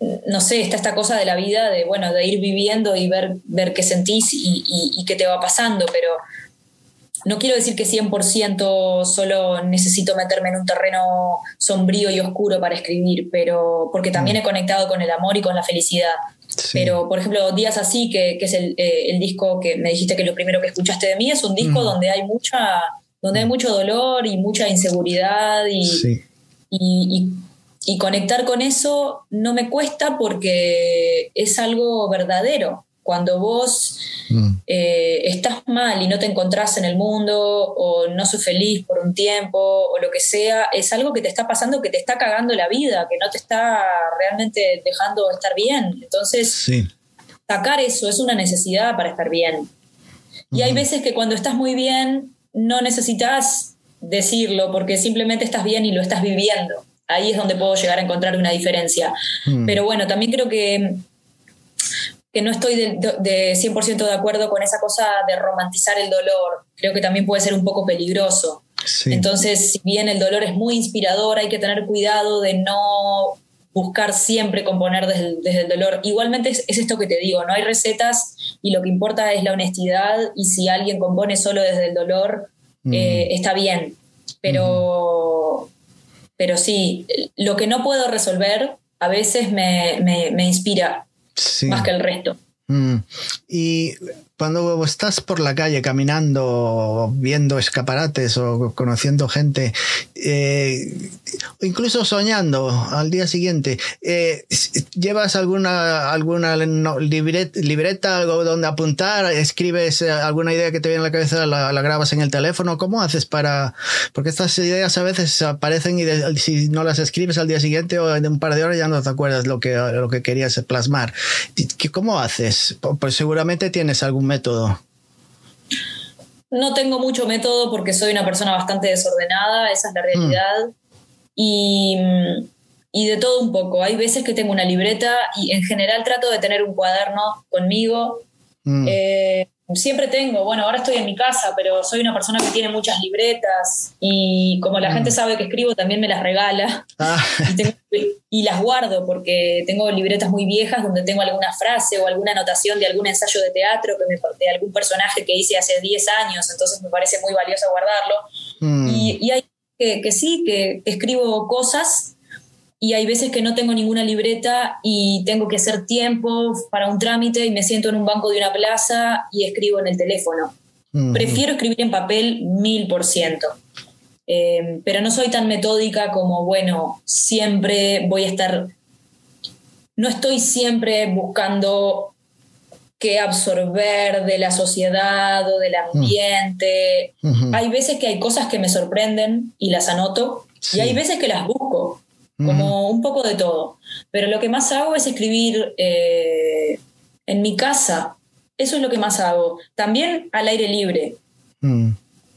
no sé, está esta cosa de la vida, de, bueno, de ir viviendo y ver, ver qué sentís y, qué te va pasando, pero no quiero decir que 100% solo necesito meterme en un terreno sombrío y oscuro para escribir, pero porque también mm. he conectado con el amor y con la felicidad. Pero, por ejemplo, Días Así, que, es el, eh, el, disco que me dijiste que lo primero que escuchaste de mí, es un disco mm. donde hay mucha donde hay mm. mucho dolor y mucha inseguridad y, y y conectar con eso no me cuesta porque es algo verdadero. Cuando vos mm. eh, estás mal y no te encontrás en el mundo o no sos feliz por un tiempo o lo que sea, es algo que te está pasando, que te está cagando la vida, que no te está realmente dejando estar bien. Entonces, sacar eso es una necesidad para estar bien. Y hay veces que cuando estás muy bien, no necesitas decirlo porque simplemente estás bien y lo estás viviendo. Ahí es donde puedo llegar a encontrar una diferencia. Mm. Pero bueno, también creo que, que no estoy de, de 100% de acuerdo con esa cosa de romantizar el dolor. Creo que también puede ser un poco peligroso. Entonces, si bien el dolor es muy inspirador, hay que tener cuidado de no buscar siempre componer desde, el dolor. Igualmente es, esto que te digo, no hay recetas y lo que importa es la honestidad y si alguien compone solo desde el dolor, eh, está bien. Pero, pero sí, lo que no puedo resolver a veces me, inspira más que el resto. Mm. Y cuando estás por la calle caminando, viendo escaparates o conociendo gente, eh, incluso soñando al día siguiente, eh, ¿llevas alguna, alguna libreta, algo donde apuntar? ¿Escribes eh, alguna idea que te viene a la cabeza, la, grabas en el teléfono? ¿Cómo haces para...? Porque estas ideas a veces aparecen y si no las escribes al día siguiente o en un par de horas ya no te acuerdas lo que, lo que querías plasmar. ¿Cómo haces? Pues seguramente tienes algún método? No tengo mucho método porque soy una persona bastante desordenada, esa es la realidad. Y, y, de todo un poco. Hay veces que tengo una libreta y en general trato de tener un cuaderno conmigo. Mm. Eh, siempre tengo, bueno, ahora estoy en mi casa, pero soy una persona que tiene muchas libretas y como la mm. gente sabe que escribo, también me las regala ah. <laughs> y, las guardo porque tengo libretas muy viejas donde tengo alguna frase o alguna anotación de algún ensayo de teatro que me, de algún personaje que hice hace 10 años, entonces me parece muy valioso guardarlo. Mm. Y, hay que, que sí, que escribo cosas y hay veces que no tengo ninguna libreta y tengo que hacer tiempo para un trámite y me siento en un banco de una plaza y escribo en el teléfono. Prefiero escribir en papel mil por ciento. Eh, pero no soy tan metódica como, bueno, siempre voy a estar, no estoy siempre buscando qué absorber de la sociedad o del ambiente. Hay veces que hay cosas que me sorprenden y las anoto y hay veces que las busco como un poco de todo. Pero lo que más hago es escribir eh, en mi casa. Eso es lo que más hago. También al aire libre. Mm.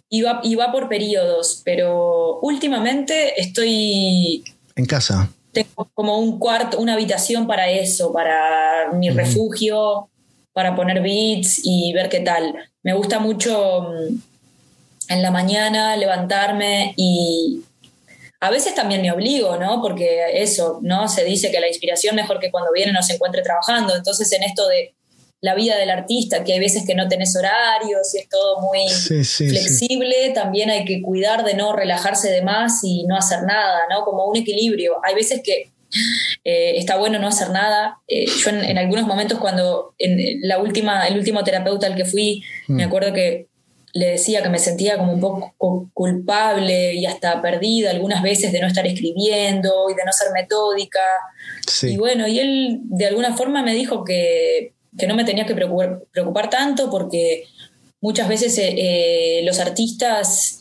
Y, va, y va por periodos, pero últimamente estoy... En casa. Tengo como un cuarto, una habitación para eso, para mi refugio, para poner beats y ver qué tal. Me gusta mucho mm, en la mañana levantarme y a veces también me obligo, ¿no? Porque eso, ¿no? Se dice que la inspiración mejor que cuando viene no se encuentre trabajando. Entonces, en esto de la vida del artista, que hay veces que no tenés horarios y es todo muy flexible, también hay que cuidar de no relajarse de más y no hacer nada, ¿no? Como un equilibrio. Hay veces que eh, está bueno no hacer nada. Eh, yo en, algunos momentos cuando en la última, el último terapeuta al que fui, me mm. acuerdo que le decía que me sentía como un poco culpable y hasta perdida algunas veces de no estar escribiendo y de no ser metódica. Y bueno, y él de alguna forma me dijo que, no me tenía que preocupar, tanto porque muchas veces eh, eh, los artistas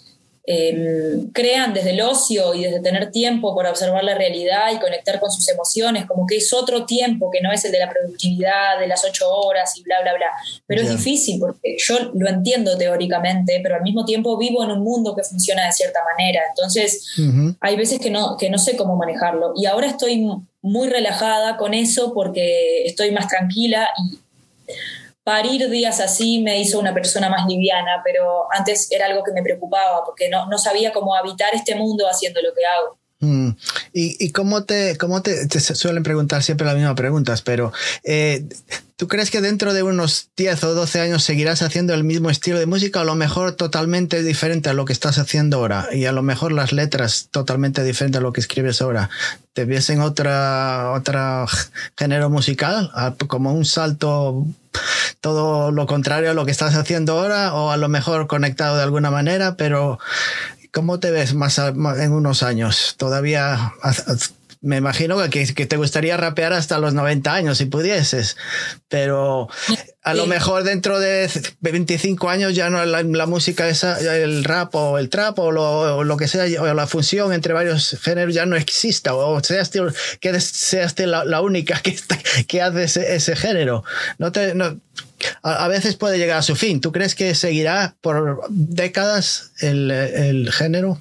Em, crean desde el ocio y desde tener tiempo para observar la realidad y conectar con sus emociones, como que es otro tiempo que no es el de la productividad, de las ocho horas y bla, bla, bla. Pero es difícil porque yo lo entiendo teóricamente, pero al mismo tiempo vivo en un mundo que funciona de cierta manera. Entonces, hay veces que no, que no sé cómo manejarlo. Y ahora estoy muy relajada con eso porque estoy más tranquila y parir días así me hizo una persona más liviana, pero antes era algo que me preocupaba porque no, no sabía cómo habitar este mundo haciendo lo que hago. Mm. ¿Y, ¿Y, cómo, te, cómo te, suelen preguntar siempre las mismas preguntas? Pero eh, ¿tú crees que dentro de unos 10 o 12 años seguirás haciendo el mismo estilo de música a lo mejor totalmente diferente a lo que estás haciendo ahora? Y a lo mejor las letras totalmente diferentes a lo que escribes ahora. ¿Te ves en otra, otra género musical? ¿Como un salto todo lo contrario a lo que estás haciendo ahora o a lo mejor conectado de alguna manera, pero ¿cómo te ves más, en unos años? ¿Todavía me imagino que, que, te gustaría rapear hasta los 90 años si pudieses, pero a lo mejor dentro de 25 años ya no la, música esa, el rap o el trap o lo, que sea, o la función entre varios géneros ya no exista, o seas que seas la, la, única que, que hace ese, ese género. No te, no, a, veces puede llegar a su fin. ¿Tú crees que seguirá por décadas el, el género?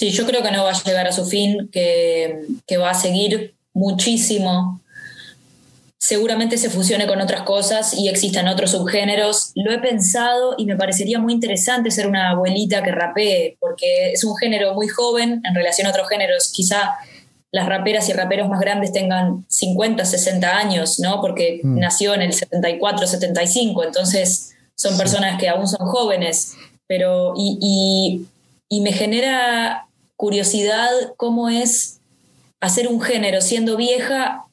Sí, yo creo que no va a llegar a su fin, que, que va a seguir muchísimo. Seguramente se fusione con otras cosas y existan otros subgéneros. Lo he pensado y me parecería muy interesante ser una abuelita que rapee, porque es un género muy joven en relación a otros géneros. Quizá las raperas y raperos más grandes tengan 50, 60 años, ¿no? Porque mm. nació en el 74, 75, entonces son personas que aún son jóvenes, pero y, y me genera curiosidad cómo es hacer un género siendo vieja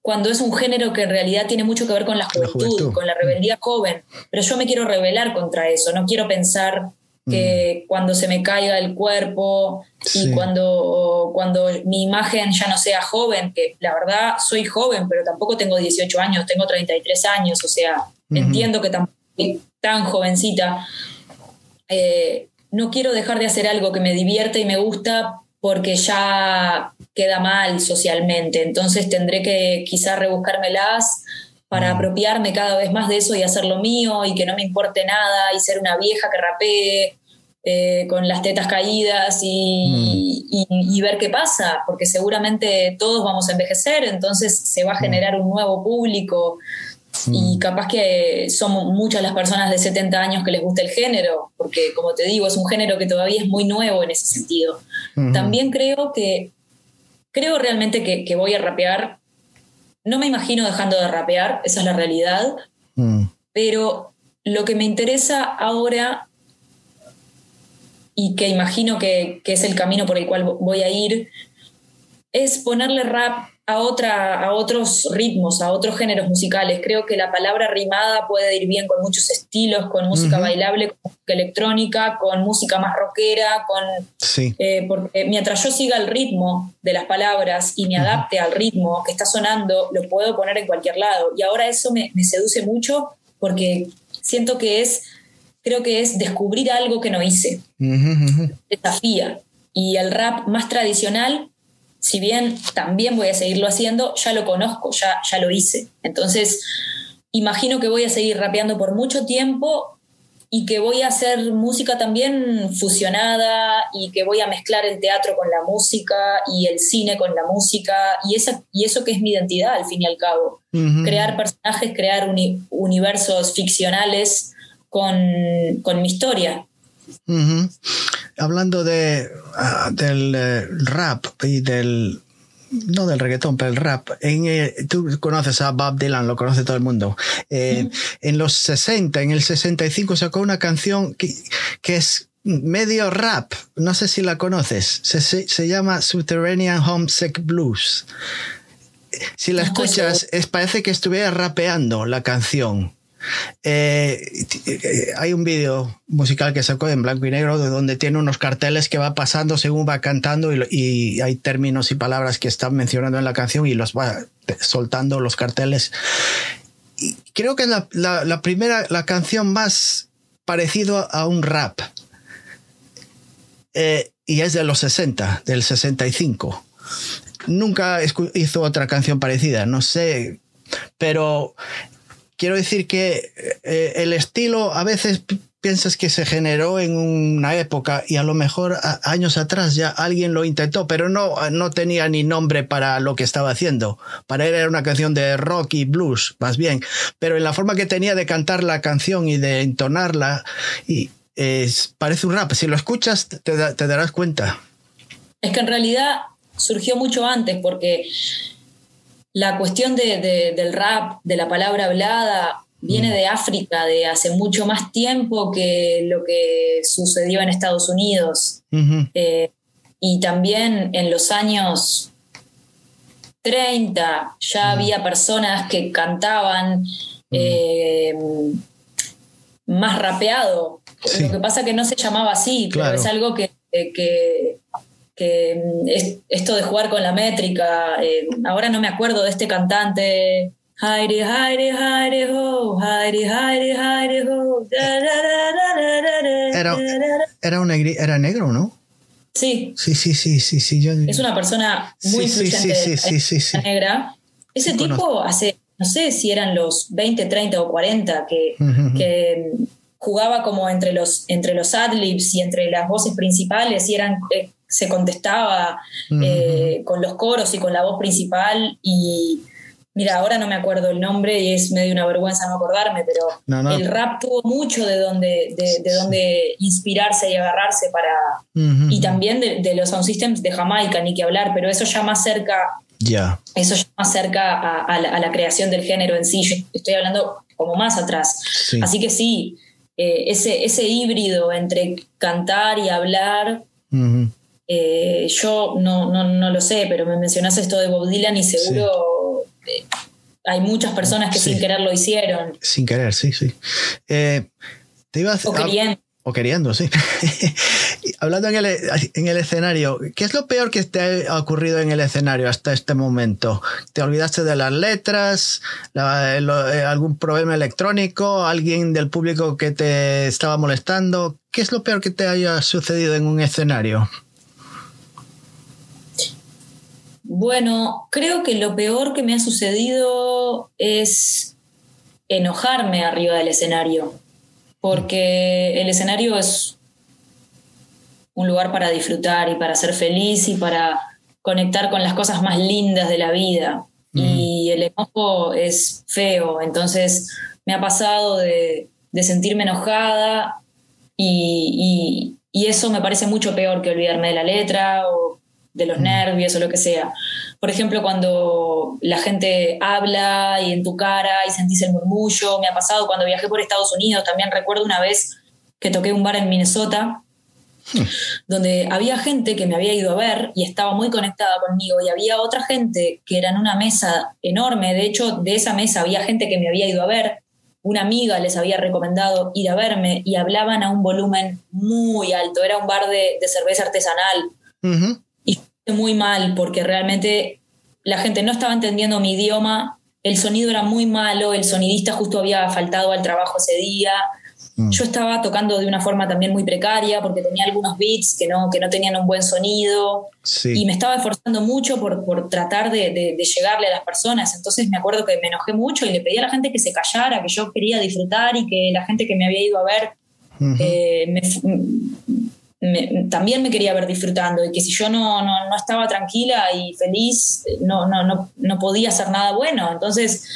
cuando es un género que en realidad tiene mucho que ver con la juventud, con la rebeldía joven. Pero yo me quiero rebelar contra eso, no quiero pensar que mm. cuando se me caiga el cuerpo y cuando, cuando mi imagen ya no sea joven, que la verdad soy joven, pero tampoco tengo 18 años, tengo 33 años, o sea, entiendo que tampoco soy tan jovencita. Eh, no quiero dejar de hacer algo que me divierte y me gusta porque ya queda mal socialmente. Entonces tendré que quizás rebuscármelas para mm. apropiarme cada vez más de eso y hacer lo mío y que no me importe nada y ser una vieja que rapee eh, con las tetas caídas y, mm. y, ver qué pasa, porque seguramente todos vamos a envejecer, entonces se va a mm. generar un nuevo público y mm. capaz que somos muchas las personas de 70 años que les gusta el género, porque como te digo, es un género que todavía es muy nuevo en ese sentido. También creo que, creo realmente que, voy a rapear. No me imagino dejando de rapear, esa es la realidad, mm. pero lo que me interesa ahora y que imagino que, que es el camino por el cual voy a ir, es ponerle rap a, otra, a otros ritmos, a otros géneros musicales. Creo que la palabra rimada puede ir bien con muchos estilos, con música bailable, con música electrónica, con música más rockera, con... Eh, porque mientras yo siga el ritmo de las palabras y me adapte al ritmo que está sonando, lo puedo poner en cualquier lado. Y ahora eso me, me seduce mucho porque siento que es, creo que es descubrir algo que no hice. Desafía. Y el rap más tradicional si bien también voy a seguirlo haciendo, ya lo conozco, ya, ya lo hice. Entonces, imagino que voy a seguir rapeando por mucho tiempo y que voy a hacer música también fusionada y que voy a mezclar el teatro con la música y el cine con la música y, esa, y eso que es mi identidad al fin y al cabo. Crear personajes, crear universos ficcionales con, con mi historia. Hablando de, ah, del eh, rap y del no del reggaetón, pero el rap. En, eh, tú conoces a Bob Dylan, lo conoce todo el mundo. Eh, en los 60, en el 65 sacó una canción que, que es medio rap. No sé si la conoces. Se, se, llama Subterranean Homesick Blues. Si la escuchas, es, parece que estuviera rapeando la canción. Eh, hay un vídeo musical que sacó en blanco y negro de donde tiene unos carteles que va pasando según va cantando y, hay términos y palabras que están mencionando en la canción y los va soltando los carteles. Y creo que es la, primera, la canción más parecido a un rap. Eh, y es de los 60, del 65. Nunca hizo otra canción parecida, no sé, pero quiero decir que eh, el estilo a veces piensas que se generó en una época y a lo mejor años atrás ya alguien lo intentó, pero no, no tenía ni nombre para lo que estaba haciendo. Para él era una canción de rock y blues, más bien. Pero en la forma que tenía de cantar la canción y de entonarla, y, parece un rap. Si lo escuchas, te, te darás cuenta. Es que en realidad surgió mucho antes, porque la cuestión del rap, de la palabra hablada, viene mm. de África de hace mucho más tiempo que lo que sucedió en Estados Unidos. Eh, y también en los años 30 ya mm. había personas que cantaban mm. eh, más rapeado. Lo que pasa que no se llamaba así, pero es algo que, que mm, esto de jugar con la métrica, eh, ahora no me acuerdo de este cantante. Heidi, Heidi, Heidi, ho, Heidi, Heidi, Heidi, ho. Era, era, un era negro, ¿no? Sí. Sí, sí, sí, sí, sí. Es una persona muy sí, influyente sí, sí, sí, negra. Ese tipo hace, no sé si eran los 20, 30 o 40, que, que jugaba como entre los, entre los adlibs y entre las voces principales y eran, eh, se contestaba eh, con los coros y con la voz principal y mira, ahora no me acuerdo el nombre y es medio una vergüenza no acordarme, pero el rap tuvo mucho de donde, de, donde inspirarse y agarrarse para... Y también de, los sound systems de Jamaica, ni que hablar, pero eso ya más cerca... Ya. Eso ya más cerca a, la, creación del género en sí. estoy hablando como más atrás. Así que sí, eh, ese, ese híbrido entre cantar y hablar, eh, yo no, no, lo sé, pero me mencionaste esto de Bob Dylan y seguro eh, hay muchas personas que sin querer lo hicieron. Sin querer, sí, sí. te iba a, o queriendo. O queriendo, sí. <laughs> Hablando en el, en el, escenario, ¿qué es lo peor que te ha ocurrido en el escenario hasta este momento? ¿Te olvidaste de las letras? Eh, ¿Algún problema electrónico? ¿Alguien del público que te estaba molestando? ¿Qué es lo peor que te haya sucedido en un escenario? Bueno, creo que lo peor que me ha sucedido es enojarme arriba del escenario porque el escenario es un lugar para disfrutar y para ser feliz y para conectar con las cosas más lindas de la vida. Y el enojo es feo, entonces me ha pasado de, sentirme enojada y, eso me parece mucho peor que olvidarme de la letra o de los nervios o lo que sea. Por ejemplo, cuando la gente habla y en tu cara y sentís el murmullo, me ha pasado cuando viajé por Estados Unidos, también recuerdo una vez que toqué un bar en Minnesota, hmm. donde había gente que me había ido a ver y estaba muy conectada conmigo y había otra gente que era en una mesa enorme, de hecho de esa mesa había gente que me había ido a ver, una amiga les había recomendado ir a verme y hablaban a un volumen muy alto, era un bar de, cerveza artesanal muy mal porque realmente la gente no estaba entendiendo mi idioma, el sonido era muy malo, el sonidista justo había faltado al trabajo ese día. Mm. Yo estaba tocando de una forma también muy precaria porque tenía algunos beats que no, que no tenían un buen sonido y me estaba esforzando mucho por, por tratar de, de, llegarle a las personas. Entonces me acuerdo que me enojé mucho y le pedí a la gente que se callara, que yo quería disfrutar y que la gente que me había ido a ver eh, me, también me quería ver disfrutando y que si yo no, no, estaba tranquila y feliz, no, no, no, no podía hacer nada bueno. Entonces,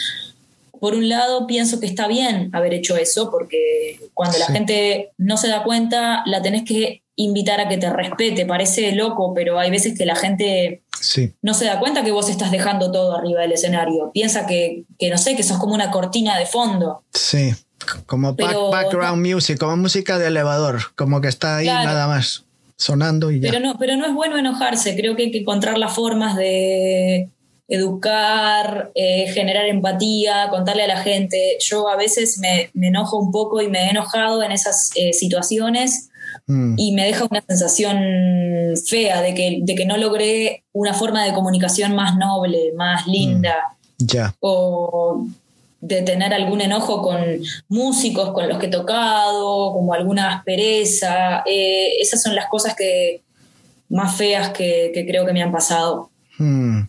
por un lado, pienso que está bien haber hecho eso, porque cuando la gente no se da cuenta, la tenés que invitar a que te respete. Parece loco, pero hay veces que la gente no se da cuenta que vos estás dejando todo arriba del escenario. Piensa que, que, no sé, que sos como una cortina de fondo. Sí. Como background music, como música de elevador, como que está ahí nada más sonando y ya. Pero no, pero no es bueno enojarse, creo que hay que encontrar las formas de educar, eh, generar empatía, contarle a la gente. Yo a veces me, enojo un poco y me he enojado en esas eh, situaciones mm. y me deja una sensación fea de que, de que no logré una forma de comunicación más noble, más linda. Mm. Ya. O de tener algún enojo con músicos con los que he tocado, como alguna aspereza. Eh, esas son las cosas que más feas que, creo que me han pasado. Hmm.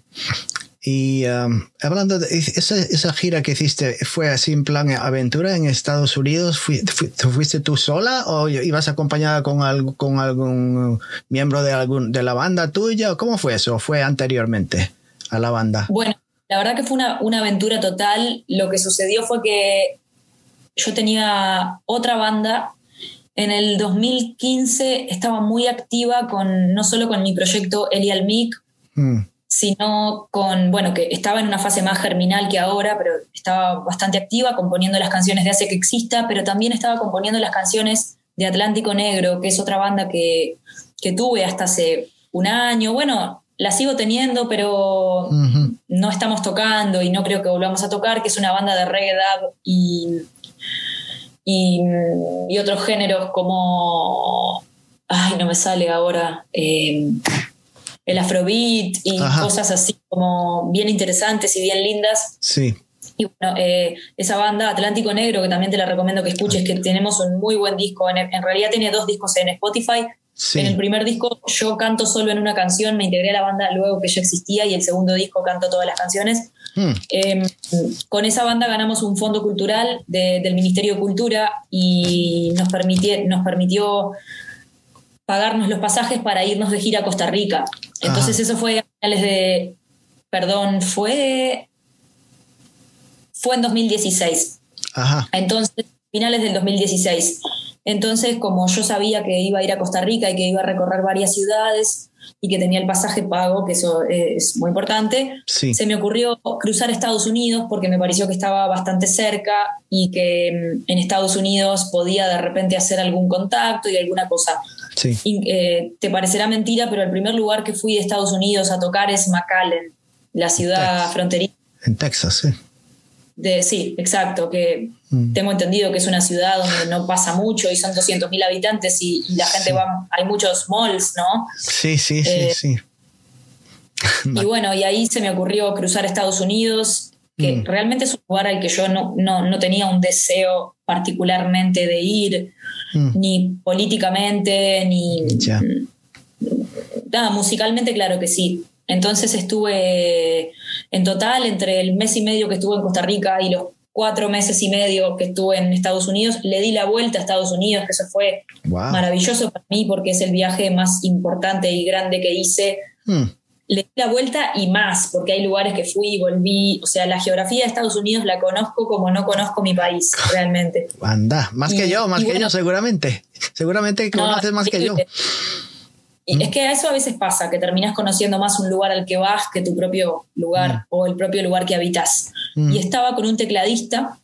Y um, hablando de esa, gira que hiciste, ¿fue así en plan aventura en Estados Unidos? ¿Fuiste tú sola o ibas acompañada con, algo, con algún miembro de, algún, de la banda tuya? ¿Cómo fue eso? ¿Fue anteriormente a la banda? Bueno, la verdad que fue una, aventura total. Lo que sucedió fue que yo tenía otra banda. En el 2015 estaba muy activa con, no solo con mi proyecto Elial Mic, mm. sino con, bueno, que estaba en una fase más germinal que ahora, pero estaba bastante activa componiendo las canciones de Hace que Exista, pero también estaba componiendo las canciones de Atlántico Negro, que es otra banda que, que tuve hasta hace un año. Bueno, la sigo teniendo, pero no estamos tocando y no creo que volvamos a tocar, que es una banda de reggae dub y, y, otros géneros como... Ay, no me sale ahora. Eh, el afrobeat y cosas así como bien interesantes y bien lindas. Sí. Y bueno, eh, esa banda Atlántico Negro, que también te la recomiendo que escuches, que tenemos un muy buen disco. En, en realidad tiene dos discos en Spotify. En el primer disco yo canto solo en una canción, me integré a la banda luego que ya existía y el segundo disco canto todas las canciones. Hmm. Em, con esa banda ganamos un fondo cultural del Ministerio de Cultura y nos, permitió, nos permitió pagarnos los pasajes para irnos de gira a Costa Rica. Entonces eso fue a finales de, perdón, fue, fue en 2016. Ajá. Entonces, finales del 2016. Entonces, como yo sabía que iba a ir a Costa Rica y que iba a recorrer varias ciudades y que tenía el pasaje pago, que eso es muy importante, se me ocurrió cruzar Estados Unidos porque me pareció que estaba bastante cerca y que mm, en Estados Unidos podía de repente hacer algún contacto y alguna cosa. Eh, te parecerá mentira, pero el primer lugar que fui de Estados Unidos a tocar es McAllen, la ciudad fronteriza. En Texas, sí sí, exacto, que mm. tengo entendido que es una ciudad donde no pasa mucho y son 200.000 habitantes y, la gente va, hay muchos malls, ¿no? Sí, sí, sí, eh, sí. y <laughs> bueno, y ahí se me ocurrió cruzar Estados Unidos, que mm. realmente es un lugar al que yo no, no, tenía un deseo particularmente de ir, mm. ni políticamente, ni... Nada, musicalmente claro que sí, entonces estuve en total entre el mes y medio que estuve en Costa Rica y los cuatro meses y medio que estuve en Estados Unidos, le di la vuelta a Estados Unidos, que eso fue maravilloso para mí porque es el viaje más importante y grande que hice. Hmm. Le di la vuelta y más, porque hay lugares que fui y volví. O sea, la geografía de Estados Unidos la conozco como no conozco mi país, <laughs> realmente. Anda, más que yo, más que yo, seguramente. Seguramente conoces más que yo. Es mm. que eso a veces pasa, que terminas conociendo más un lugar al que vas que tu propio lugar mm. o el propio lugar que habitas. Mm. Y estaba con un tecladista,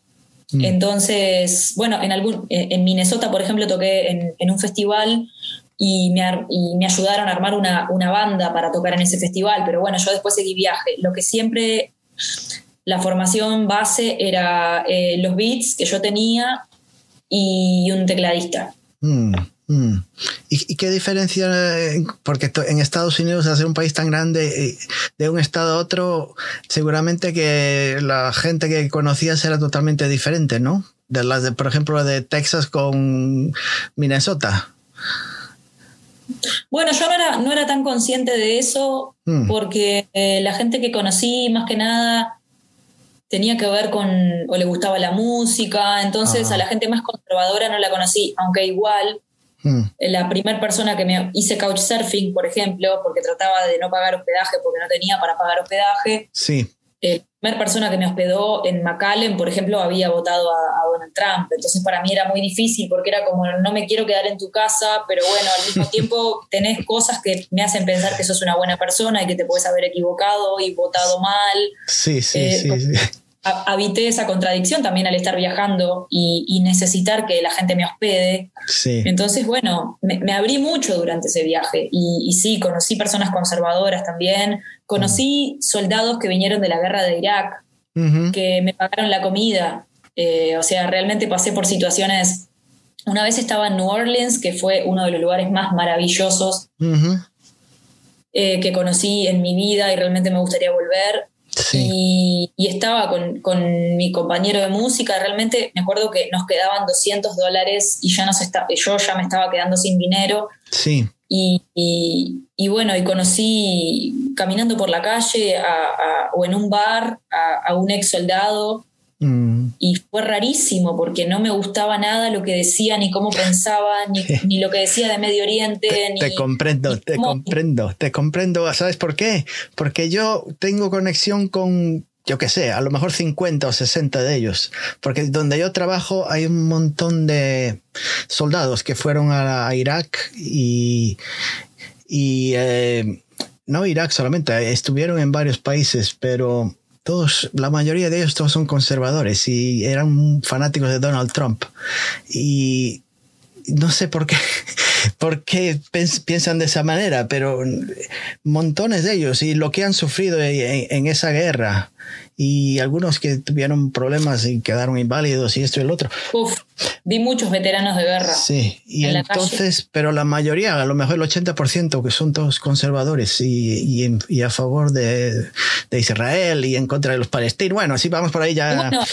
entonces, bueno, en, algún, eh, en Minnesota, por ejemplo, toqué en, un festival y me, y me, ayudaron a armar una, una, banda para tocar en ese festival, pero bueno, yo después seguí viaje. Lo que siempre, la formación base era eh, los beats que yo tenía y un tecladista. Mm. ¿Y, qué diferencia? Eh, porque en Estados Unidos, hacer un país tan grande, eh, de un estado a otro, seguramente que la gente que conocías era totalmente diferente, ¿no? De las de, por ejemplo, de Texas con Minnesota. Bueno, yo no era, no era tan consciente de eso mm. porque eh, la gente que conocí, más que nada, tenía que ver con, o le gustaba la música, entonces ah. a la gente más conservadora no la conocí, aunque igual Mm. La primera persona que me hice couchsurfing, por ejemplo, porque trataba de no pagar hospedaje porque no tenía para pagar hospedaje. Sí. La primera persona que me hospedó en McAllen, por ejemplo, había votado a, Donald Trump. Entonces para mí era muy difícil porque era como, no me quiero quedar en tu casa, pero bueno, al mismo <laughs> tiempo tenés cosas que me hacen pensar que sos una buena persona y que te puedes haber equivocado y votado mal. Sí, sí, eh, sí, sí habité esa contradicción también al estar viajando y, necesitar que la gente me hospede. Entonces, bueno, me, abrí mucho durante ese viaje y, sí, conocí personas conservadoras también, conocí soldados que vinieron de la guerra de Irak, que me pagaron la comida, eh, o sea, realmente pasé por situaciones... Una vez estaba en New Orleans, que fue uno de los lugares más maravillosos eh, que conocí en mi vida y realmente me gustaría volver. Y, estaba con, mi compañero de música, realmente me acuerdo que nos quedaban 200 dólares y ya nos está, yo ya me estaba quedando sin dinero. Sí. Y, y, bueno, y conocí caminando por la calle o en un bar a, un ex soldado Mm. Y fue rarísimo porque no me gustaba nada lo que decía, ni cómo pensaba, <laughs> ni, lo que decía de Medio Oriente. Te, comprendo, te comprendo, te comprendo. ¿Sabes por qué? Porque yo tengo conexión con, yo qué sé, a lo mejor 50 o 60 de ellos. Porque donde yo trabajo hay un montón de soldados que fueron a, Irak y, y eh, no Irak solamente, estuvieron en varios países, pero todos, la mayoría de ellos todos son conservadores y eran fanáticos de Donald Trump. Y no sé por qué, <laughs> por qué piensan de esa manera, pero montones de ellos y lo que han sufrido en, esa guerra y algunos que tuvieron problemas y quedaron inválidos y esto y el otro. Vi muchos veteranos de guerra. Sí, y entonces, pero la mayoría, a lo mejor el 80%, que son todos conservadores y, y, a favor de, de, Israel y en contra de los palestinos. Bueno, así vamos por ahí ya. Bueno,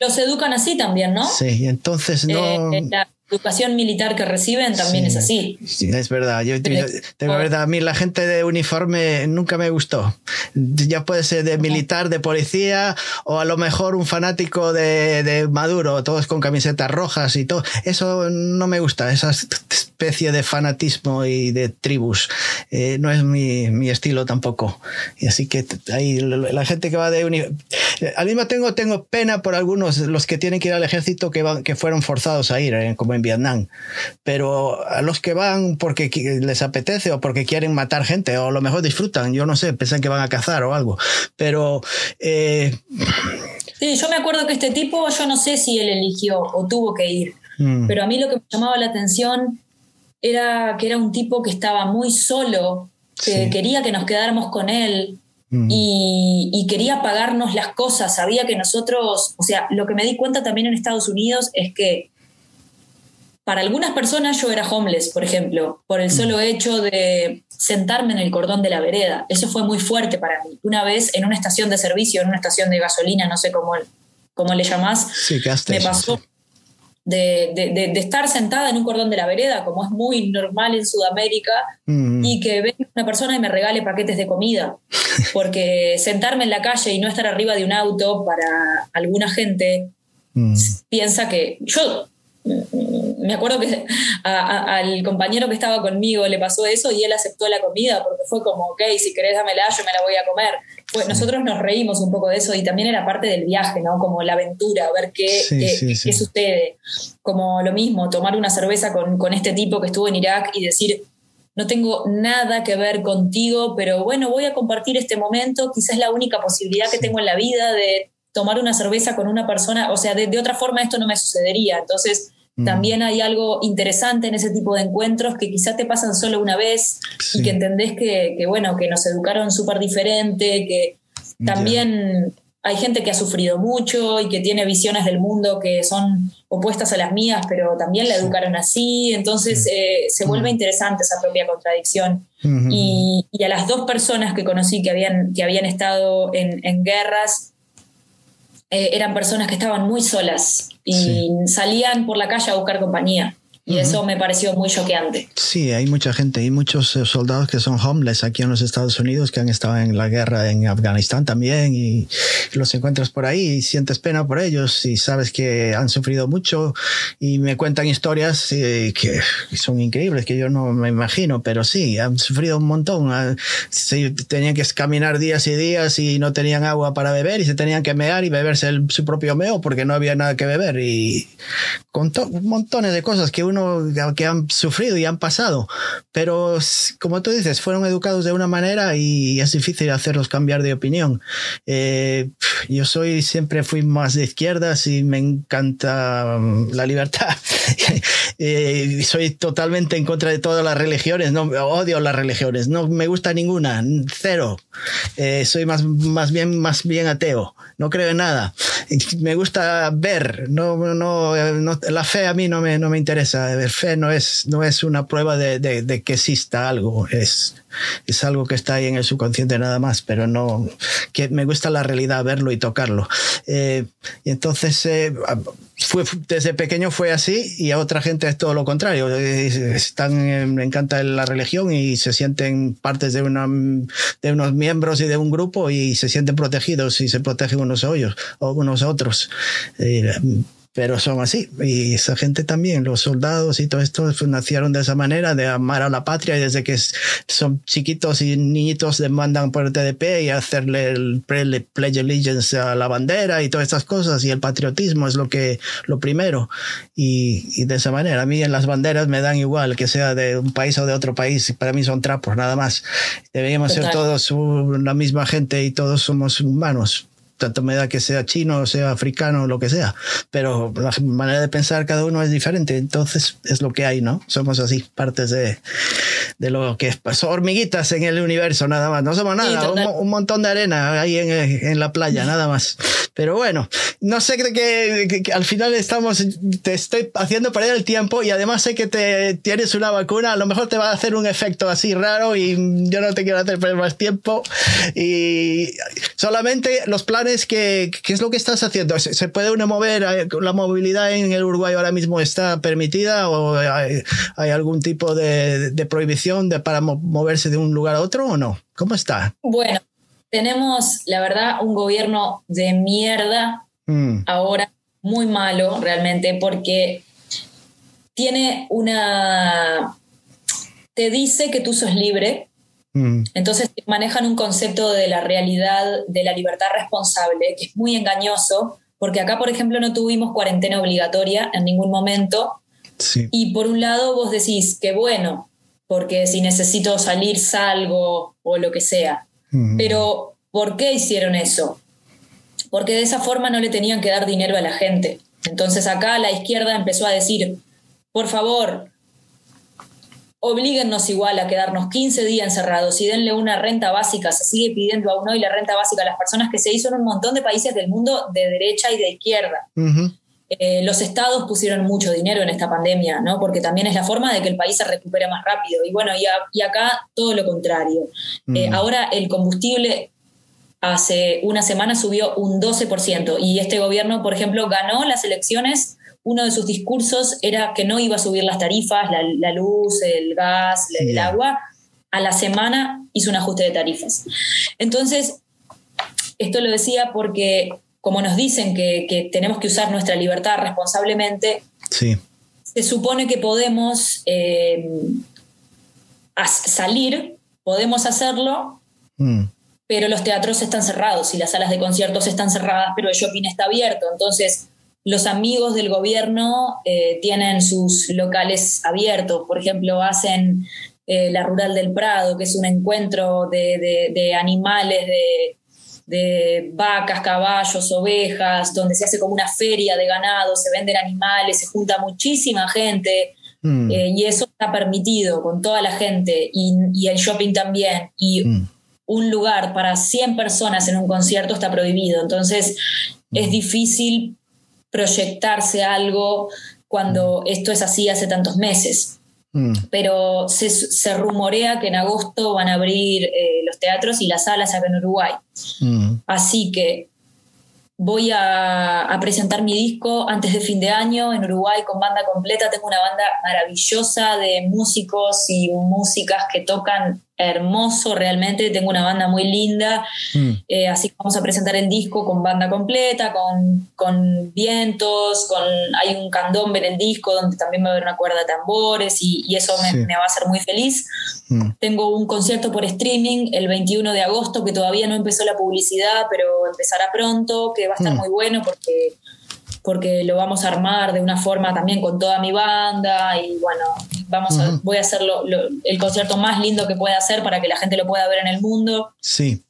los educan así también, ¿no? Sí, entonces no. Eh, educación militar que reciben también es así. Sí, es verdad. Yo, de verdad, a mí la gente de uniforme nunca me gustó. Ya puede ser de militar, de policía, o a lo mejor un fanático de, de Maduro, todos con camisetas rojas y todo. Eso no me gusta, esa especie de fanatismo y de tribus. Eh, no es mi, mi, estilo tampoco. Y así que ahí la gente que va de uniforme. Al mismo tengo, tengo pena por algunos, los que tienen que ir al ejército que, van, que fueron forzados a ir, eh, como en Vietnam. Pero a los que van porque les apetece o porque quieren matar gente o a lo mejor disfrutan, yo no sé, piensan que van a cazar o algo. Pero... Eh, sí, yo me acuerdo que este tipo, yo no sé si él eligió o tuvo que ir, mm. pero a mí lo que me llamaba la atención era que era un tipo que estaba muy solo, que quería que nos quedáramos con él, mm. y, y, quería pagarnos las cosas. Sabía que nosotros, o sea, lo que me di cuenta también en Estados Unidos es que para algunas personas yo era homeless, por ejemplo, por el solo hecho de sentarme en el cordón de la vereda. Eso fue muy fuerte para mí. Una vez en una estación de servicio, en una estación de gasolina, no sé cómo, cómo le llamás, me pasó de, de, estar sentada en un cordón de la vereda, como es muy normal en Sudamérica, mm. y que venga una persona y me regale paquetes de comida. <laughs> Porque sentarme en la calle y no estar arriba de un auto para alguna gente mm. piensa que yo me acuerdo que al compañero que estaba conmigo le pasó eso y él aceptó la comida porque fue como, ok, si querés dámela, yo me la voy a comer. Pues nosotros nos reímos un poco de eso y también era parte del viaje, ¿no? Como la aventura, ver qué, qué, sucede. Como lo mismo, tomar una cerveza con, con este tipo que estuvo en Irak y decir, no tengo nada que ver contigo, pero bueno, voy a compartir este momento, quizás la única posibilidad que tengo en la vida de tomar una cerveza con una persona, o sea, de, de otra forma esto no me sucedería. Entonces, también hay algo interesante en ese tipo de encuentros que quizás te pasan solo una vez y que entendés que, bueno, que nos educaron súper diferente, que también hay gente que ha sufrido mucho y que tiene visiones del mundo que son opuestas a las mías, pero también la educaron así, entonces eh, se vuelve interesante esa propia contradicción. y, a las dos personas que conocí que habían, que habían estado en, en guerras, eh, eran personas que estaban muy solas y salían por la calle a buscar compañía. Y eso me pareció muy choqueante. Sí, hay mucha gente, hay muchos eh, soldados que son homeless aquí en los Estados Unidos, que han estado en la guerra en Afganistán también, y los encuentras por ahí y sientes pena por ellos y sabes que han sufrido mucho y me cuentan historias eh, que son increíbles, que yo no me imagino, pero sí, han sufrido un montón. Ah, tenían que caminar días y días y no tenían agua para beber y se tenían que mear y beberse su propio meo porque no había nada que beber y con montones de cosas que uno que han sufrido y han pasado, pero como tú dices, fueron educados de una manera y es difícil hacerlos cambiar de opinión. Eh, yo soy, siempre fui más de izquierdas y me encanta mm, la libertad. <laughs> eh, soy totalmente en contra de todas las religiones, no odio las religiones, no me gusta ninguna, cero. Eh, soy más, más bien, más bien ateo, no creo en nada. Me gusta ver, no, no, no la fe a mí no me, no me interesa la fe no es, no es una prueba de, de, que exista algo, es, es algo que está ahí en el subconsciente nada más, pero no, que me gusta la realidad, verlo y tocarlo. Eh, y entonces, eh, fue, desde pequeño fue así y a otra gente es todo lo contrario. Están, me encanta la religión y se sienten partes de, una, de unos miembros y de un grupo y se sienten protegidos y se protegen unos a ellos unos otros. Eh, pero son así. Y esa gente también, los soldados y todo esto, pues, nacieron de esa manera, de amar a la patria, y desde que son chiquitos y niñitos les mandan por el TDP y hacerle el pledge allegiance a la bandera y todas estas cosas, y el patriotismo es lo que, lo primero. Y, y de esa manera, a mí en las banderas me dan igual, que sea de un país o de otro país, para mí son trapos, nada más. Deberíamos ser todos la misma gente y todos somos humanos tanto me da que sea chino, sea africano, lo que sea, pero la manera de pensar cada uno es diferente, entonces es lo que hay, ¿no? Somos así, partes de, de lo que pues, hormiguitas en el universo, nada más, no somos nada, un, montón de arena ahí en, en, la playa, nada más. Pero bueno, no sé que, que, al final estamos, te estoy haciendo perder el tiempo y además sé que te tienes una vacuna, a lo mejor te va a hacer un efecto así raro y yo no te quiero hacer perder más tiempo. Y solamente los planes que, ¿qué es lo que estás haciendo? ¿Se, puede uno mover? ¿La movilidad en el Uruguay ahora mismo está permitida o hay, algún tipo de, prohibición de, para moverse de un lugar a otro o no? ¿Cómo está? Bueno, tenemos, la verdad, un gobierno de mierda mm. ahora, muy malo realmente, porque tiene una... te dice que tú sos libre, Mm. Entonces manejan un concepto de la realidad, de la libertad responsable, que es muy engañoso, porque acá, por ejemplo, no tuvimos cuarentena obligatoria en ningún momento. Y por un lado vos decís que bueno, porque si necesito salir salgo o lo que sea. Mm. Pero ¿por qué hicieron eso? Porque de esa forma no le tenían que dar dinero a la gente. Entonces acá la izquierda empezó a decir, por favor, oblíguennos igual a quedarnos 15 días encerrados y denle una renta básica, se sigue pidiendo aún hoy la renta básica a las personas que se hizo en un montón de países del mundo de derecha y de izquierda. Eh, los estados pusieron mucho dinero en esta pandemia, ¿no? Porque también es la forma de que el país se recupere más rápido. Y bueno, y, acá todo lo contrario. Eh, ahora el combustible hace una semana subió un 12% y este gobierno, por ejemplo, ganó las elecciones uno de sus discursos era que no iba a subir las tarifas, la, luz, el gas, el agua. A la semana hizo un ajuste de tarifas. Entonces, esto lo decía porque como nos dicen que, tenemos que usar nuestra libertad responsablemente, se supone que podemos eh, salir, podemos hacerlo, mm. pero los teatros están cerrados y las salas de conciertos están cerradas, pero el shopping está abierto. Entonces, los amigos del gobierno eh, tienen sus locales abiertos, por ejemplo, hacen eh, la Rural del Prado, que es un encuentro de, animales, de, vacas, caballos, ovejas, donde se hace como una feria de ganado, se venden animales, se junta muchísima gente. Mm. Eh, y eso está permitido con toda la gente y, el shopping también. Y mm. un lugar para 100 personas en un concierto está prohibido. Entonces es mm. difícil proyectarse algo cuando mm. esto es así hace tantos meses. Mm. Pero se, rumorea que en agosto van a abrir eh, los teatros y las salas acá en Uruguay. Mm. Así que voy a, presentar mi disco antes de fin de año en Uruguay con banda completa. Tengo una banda maravillosa de músicos y músicas que tocan hermoso realmente. Tengo una banda muy linda. Mm. Eh, así que vamos a presentar el disco con banda completa, con, con, vientos, con hay un candombe en el disco donde también va a haber una cuerda de tambores y, eso me, va a hacer muy feliz. Mm. Tengo un concierto por streaming el 21 de agosto que todavía no empezó la publicidad, pero empezará pronto, que va a estar mm. muy bueno porque porque lo vamos a armar de una forma también con toda mi banda y bueno, vamos a, voy a hacer el concierto más lindo que pueda hacer para que la gente lo pueda ver en el mundo. Sí.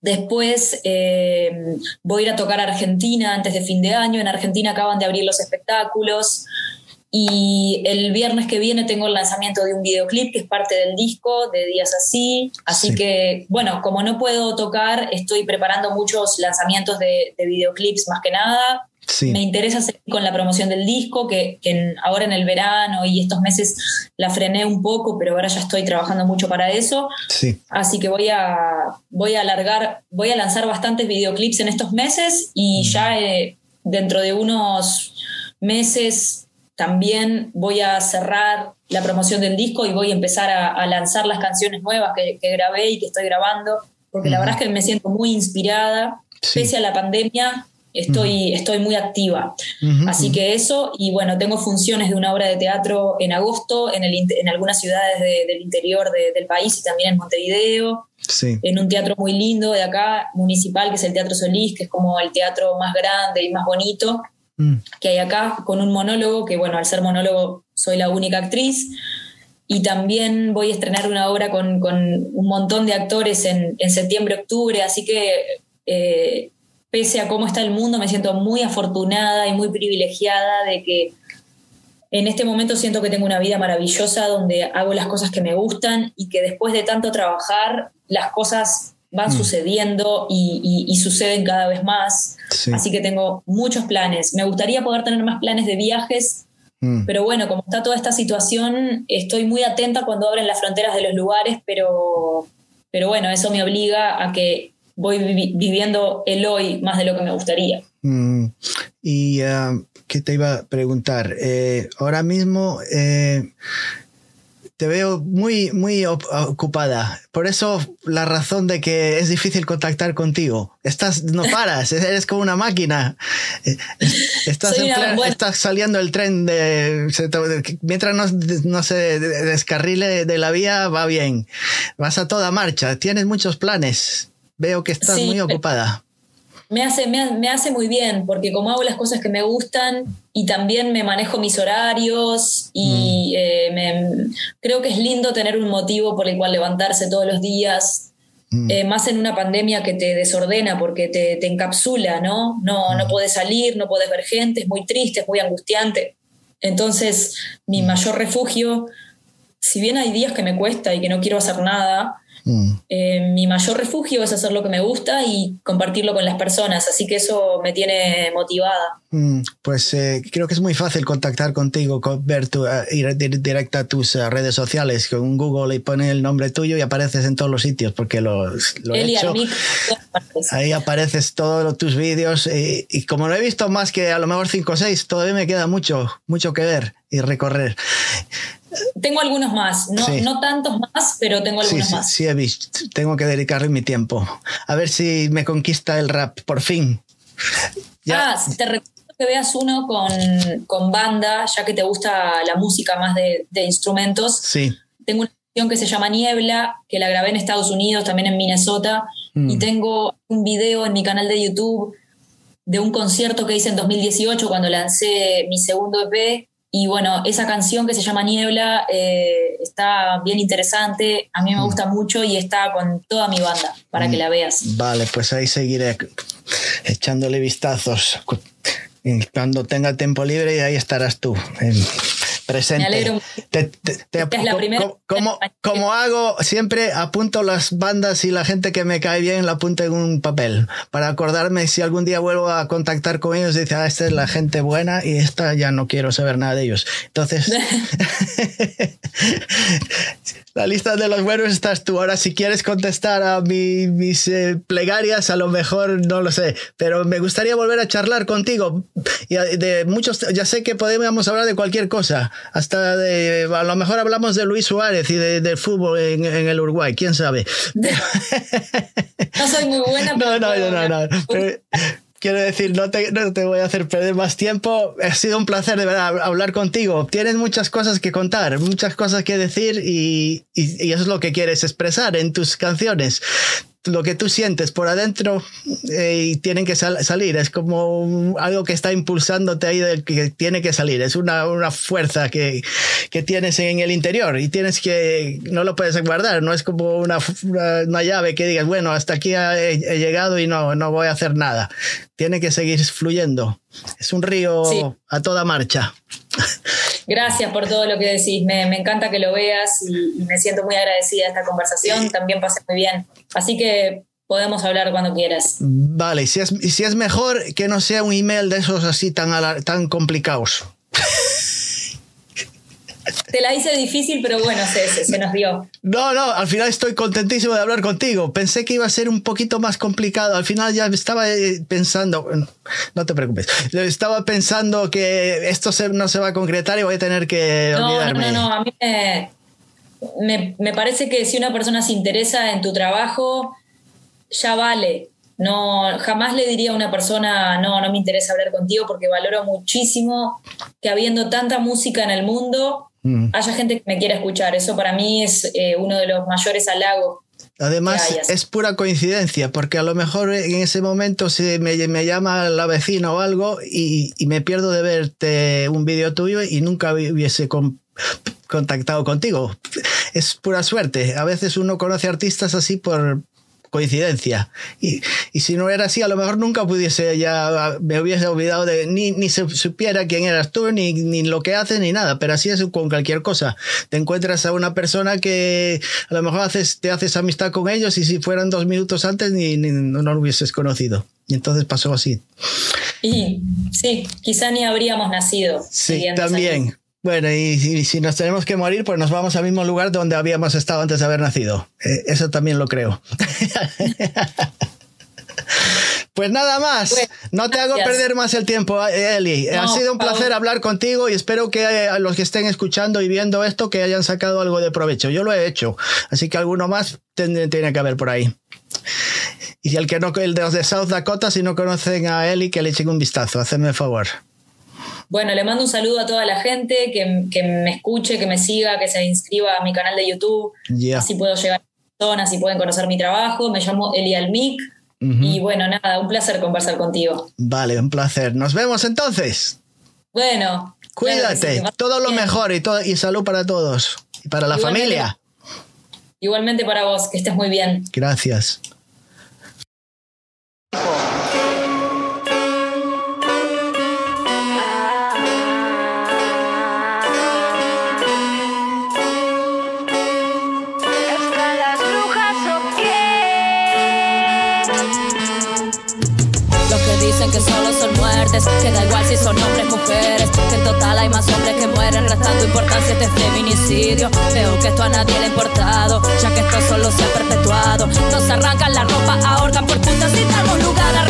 Después eh, voy a ir a tocar a Argentina antes de fin de año. En Argentina acaban de abrir los espectáculos. Y el viernes que viene tengo el lanzamiento de un videoclip que es parte del disco de Días Así. Así que, bueno, como no puedo tocar, estoy preparando muchos lanzamientos de, de videoclips más que nada. Me interesa seguir con la promoción del disco, que, ahora en el verano y estos meses la frené un poco, pero ahora ya estoy trabajando mucho para eso. Así que voy a, voy a alargar, voy a lanzar bastantes videoclips en estos meses y mm. ya eh, dentro de unos meses también voy a cerrar la promoción del disco y voy a empezar a, lanzar las canciones nuevas que, grabé y que estoy grabando, porque la verdad es que me siento muy inspirada, pese a la pandemia Estoy, estoy muy activa. Así que eso, y bueno, tengo funciones de una obra de teatro en agosto en, el, en algunas ciudades del interior del país y también en Montevideo. En un teatro muy lindo de acá, municipal, que es el Teatro Solís, que es como el teatro más grande y más bonito mm. que hay acá, con un monólogo, que bueno, al ser monólogo soy la única actriz. Y también voy a estrenar una obra con, con un montón de actores en, en septiembre, octubre, así que eh, pese a cómo está el mundo, me siento muy afortunada y muy privilegiada de que en este momento siento que tengo una vida maravillosa donde hago las cosas que me gustan y que después de tanto trabajar, las cosas van mm. sucediendo y, suceden cada vez más. Así que tengo muchos planes. Me gustaría poder tener más planes de viajes, mm. pero bueno, como está toda esta situación, estoy muy atenta cuando abren las fronteras de los lugares, pero, pero bueno, eso me obliga a que voy viviendo el hoy más de lo que me gustaría. Mm. Y uh, ¿qué te iba a preguntar? Eh, ahora mismo eh, te veo muy, muy ocupada. Por eso la razón de que es difícil contactar contigo. Estás, no paras, <laughs> eres como una máquina. Eh, estás, estás saliendo el tren de, mientras no, no se descarrile de la vía, va bien. Vas a toda marcha, tienes muchos planes. Veo que estás muy ocupada. Me hace, me, hace muy bien, porque como hago las cosas que me gustan y también me manejo mis horarios y mm. eh, creo que es lindo tener un motivo por el cual levantarse todos los días, mm. eh, más en una pandemia que te desordena porque te, encapsula, ¿no? No, no mm. puedes salir, no puedes ver gente, es muy triste, es muy angustiante. Entonces, mi mayor refugio, si bien hay días que me cuesta y que no quiero hacer nada, Mm. Eh, mi mayor refugio es hacer lo que me gusta y compartirlo con las personas, así que eso me tiene motivada. Mm, pues eh, creo que es muy fácil contactar contigo, ver tu, eh, ir directa a tus redes sociales, con Google y pone el nombre tuyo y apareces en todos los sitios, porque lo, lo he hecho. Ahí apareces todos tus vídeos y, y, como no he visto más que a lo mejor 5 o 6, todavía me queda mucho, mucho que ver y recorrer. Tengo algunos más, no, no tantos más, pero tengo algunos más. Sí, he visto. Tengo que dedicarle mi tiempo. A ver si me conquista el rap, por fin. Ya. Ah, te que veas uno con, con, banda, ya que te gusta la música más de, de instrumentos. Sí. Tengo una canción que se llama Niebla, que la grabé en Estados Unidos, también en Minnesota. Mm. Y tengo un video en mi canal de YouTube de un concierto que hice en 2018 cuando lancé mi segundo EP y bueno, esa canción que se llama Niebla eh, está bien interesante, a mí me mm. gusta mucho y está con toda mi banda para que mm. la veas. Vale, pues ahí seguiré echándole vistazos. Cuando tenga tiempo libre, y ahí estarás tú presente. Me alegro. como, como, hago, siempre apunto las bandas y la gente que me cae bien la apunto en un papel para acordarme si algún día vuelvo a contactar con ellos y dice, ah, esta es la gente buena y esta ya no quiero saber nada de ellos. Entonces, <laughs> <laughs> la lista de los buenos estás tú. Ahora, si quieres contestar a mis eh, plegarias, a lo mejor no lo sé, pero me gustaría volver a charlar contigo. Y de muchos, ya sé que podemos hablar de cualquier cosa, hasta de, a lo mejor hablamos de Luis Suárez y de, del fútbol en, el Uruguay, quién sabe. no soy muy buena. <laughs> No, no, no, no. quiero decir, no te, no te, voy a hacer perder más tiempo. Ha sido un placer de verdad hablar contigo. Tienes muchas cosas que contar, muchas cosas que decir y, y, y eso es lo que quieres expresar en tus canciones lo que tú sientes por adentro eh, y tienen que salir. Es como algo que está impulsándote ahí del que tiene que salir. Es una, una fuerza que, que, tienes en el interior y tienes que, no lo puedes guardar. No es como una, una, llave que digas, bueno, hasta aquí he, llegado y no, no voy a hacer nada. Tiene que seguir fluyendo. Es un río a toda marcha. <laughs> Gracias por todo lo que decís. Me, encanta que lo veas y, me siento muy agradecida de esta conversación. También pasé muy bien. Así que podemos hablar cuando quieras. Vale, si es, si es mejor que no sea un email de esos así tan, tan complicados. Te la hice difícil, pero bueno, se, se, nos dio. No, no, al final estoy contentísimo de hablar contigo. Pensé que iba a ser un poquito más complicado. Al final ya estaba eh, pensando, no te preocupes, estaba pensando que esto no se va a concretar y voy a tener que no, olvidarme. No, no, no, a mí me, me parece que si una persona se interesa en tu trabajo, ya vale. No, jamás le diría a una persona, no, no me interesa hablar contigo porque valoro muchísimo que habiendo tanta música en el mundo, mm. haya gente que me quiera escuchar. Eso para mí es eh, uno de los mayores halagos. Además, es pura coincidencia, porque a lo mejor en ese momento se me, me llama la vecina o algo y, y, me pierdo de verte un vídeo tuyo y nunca hubiese contactado contigo. Es pura suerte. A veces uno conoce artistas así por, coincidencia. Y, y, si no era así, a lo mejor nunca pudiese ya, me hubiese olvidado de, ni, ni se supiera quién eras tú, ni, ni lo que haces, ni nada. Pero así es con cualquier cosa. Te encuentras a una persona que a lo mejor haces, te haces amistad con ellos y si fueran dos minutos antes ni, no lo hubieses conocido. Y entonces pasó así. Y sí, quizá ni habríamos nacido. Sí, también. Bueno, y, si nos tenemos que morir, pues nos vamos al mismo lugar donde habíamos estado antes de haber nacido. Eh, eso también lo creo. <laughs> Pues nada más, no te hago perder más el tiempo, eh, Eli. ha sido un placer hablar contigo y espero que eh, a los que estén escuchando y viendo esto que hayan sacado algo de provecho. Yo lo he hecho, así que alguno más tiene, que haber por ahí. Y el que no, el de los de South Dakota, si no conocen a Eli, que le echen un vistazo, hacedme el favor. Bueno, le mando un saludo a toda la gente que, me escuche, que me siga, que se inscriba a mi canal de YouTube. Así puedo llegar a personas y pueden conocer mi trabajo. Me llamo Eli Almic. Y bueno, nada, un placer conversar contigo. Vale, un placer. Nos vemos entonces. Bueno. Cuídate, todo lo mejor y, todo, y salud para todos. Y para la familia. Igualmente para vos, que estés muy bien. Gracias. Que da igual si son hombres, mujeres, que en total hay más hombres que mueren, restando importancia este feminicidio. Veo que esto a nadie le ha importado, ya que esto solo se ha perpetuado. Nos arrancan la ropa, ahorcan por putas y damos lugar a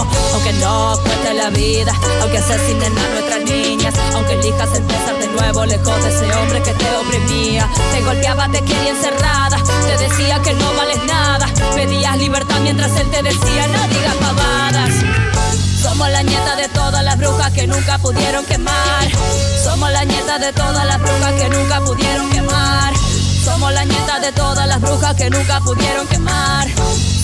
Aunque no cueste la vida, aunque asesinen a nuestras niñas, aunque elijas empezar de nuevo lejos de ese hombre que te oprimía. Te golpeaba, te quería encerrada, te decía que no vales nada. Pedías libertad mientras él te decía no digas pavadas. Somos la nieta de todas las brujas que nunca pudieron quemar. Somos la nieta de todas las brujas que nunca pudieron quemar. Somos la nieta de todas las brujas que nunca pudieron quemar.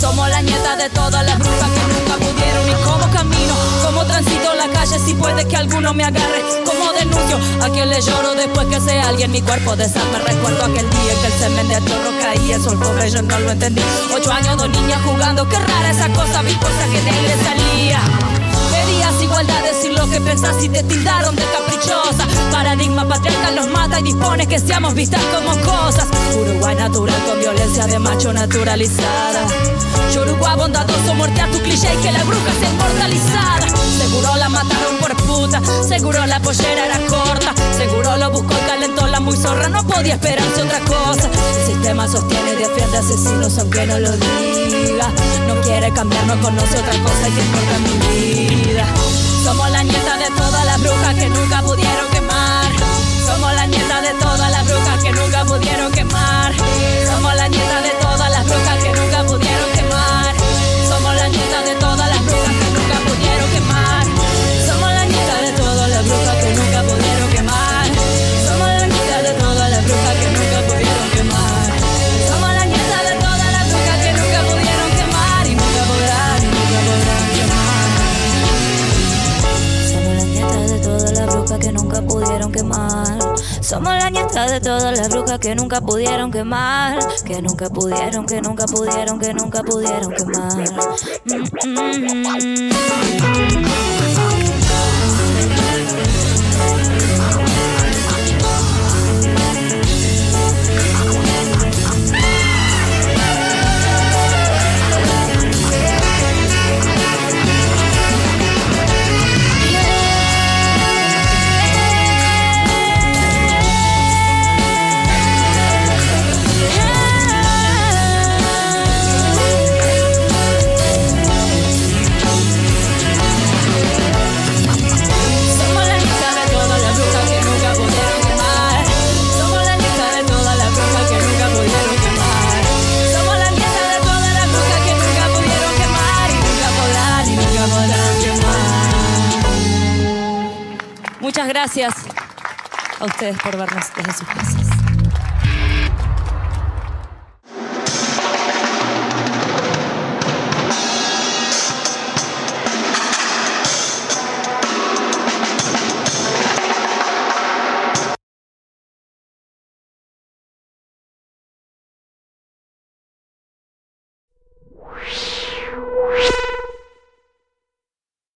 Somos la nieta de todas las brujas que nunca pudieron. ¿Y cómo camino? ¿Cómo transito la calle si puede que alguno me agarre? ¿Cómo denuncio? ¿A quién le lloro después que sea alguien mi cuerpo desarme? Recuerdo aquel día que el semen de chorro caía. Eso el pobre yo no lo entendí. Ocho años, dos niñas jugando. Qué rara esa cosa, vi cosa que de él salía. Pedías igualdad, decir lo que pensás y te tildaron de caprichosa. Paradigma patriarcal los mata y dispone que seamos vistas como cosas. Uruguay natural con violencia de macho naturalizada. Uruguay bondadoso, muerte a tu cliché y que la bruja sea inmortalizada. Seguro la mataron por puta, seguro la pollera era corta. Seguro lo buscó el calentó la muy zorra, no podía esperarse otra cosa. El sistema sostiene y defiende asesinos aunque no lo diga. No quiere cambiar, no conoce otra cosa y que importa mi vida. Somos la nieta de todas las brujas que nunca pudieron Somos la nieta de todas las brujas que nunca pudieron quemar, que nunca pudieron, que nunca pudieron, que nunca pudieron quemar. Mm, mm, mm. gracias a ustedes por vernos desde sus casas.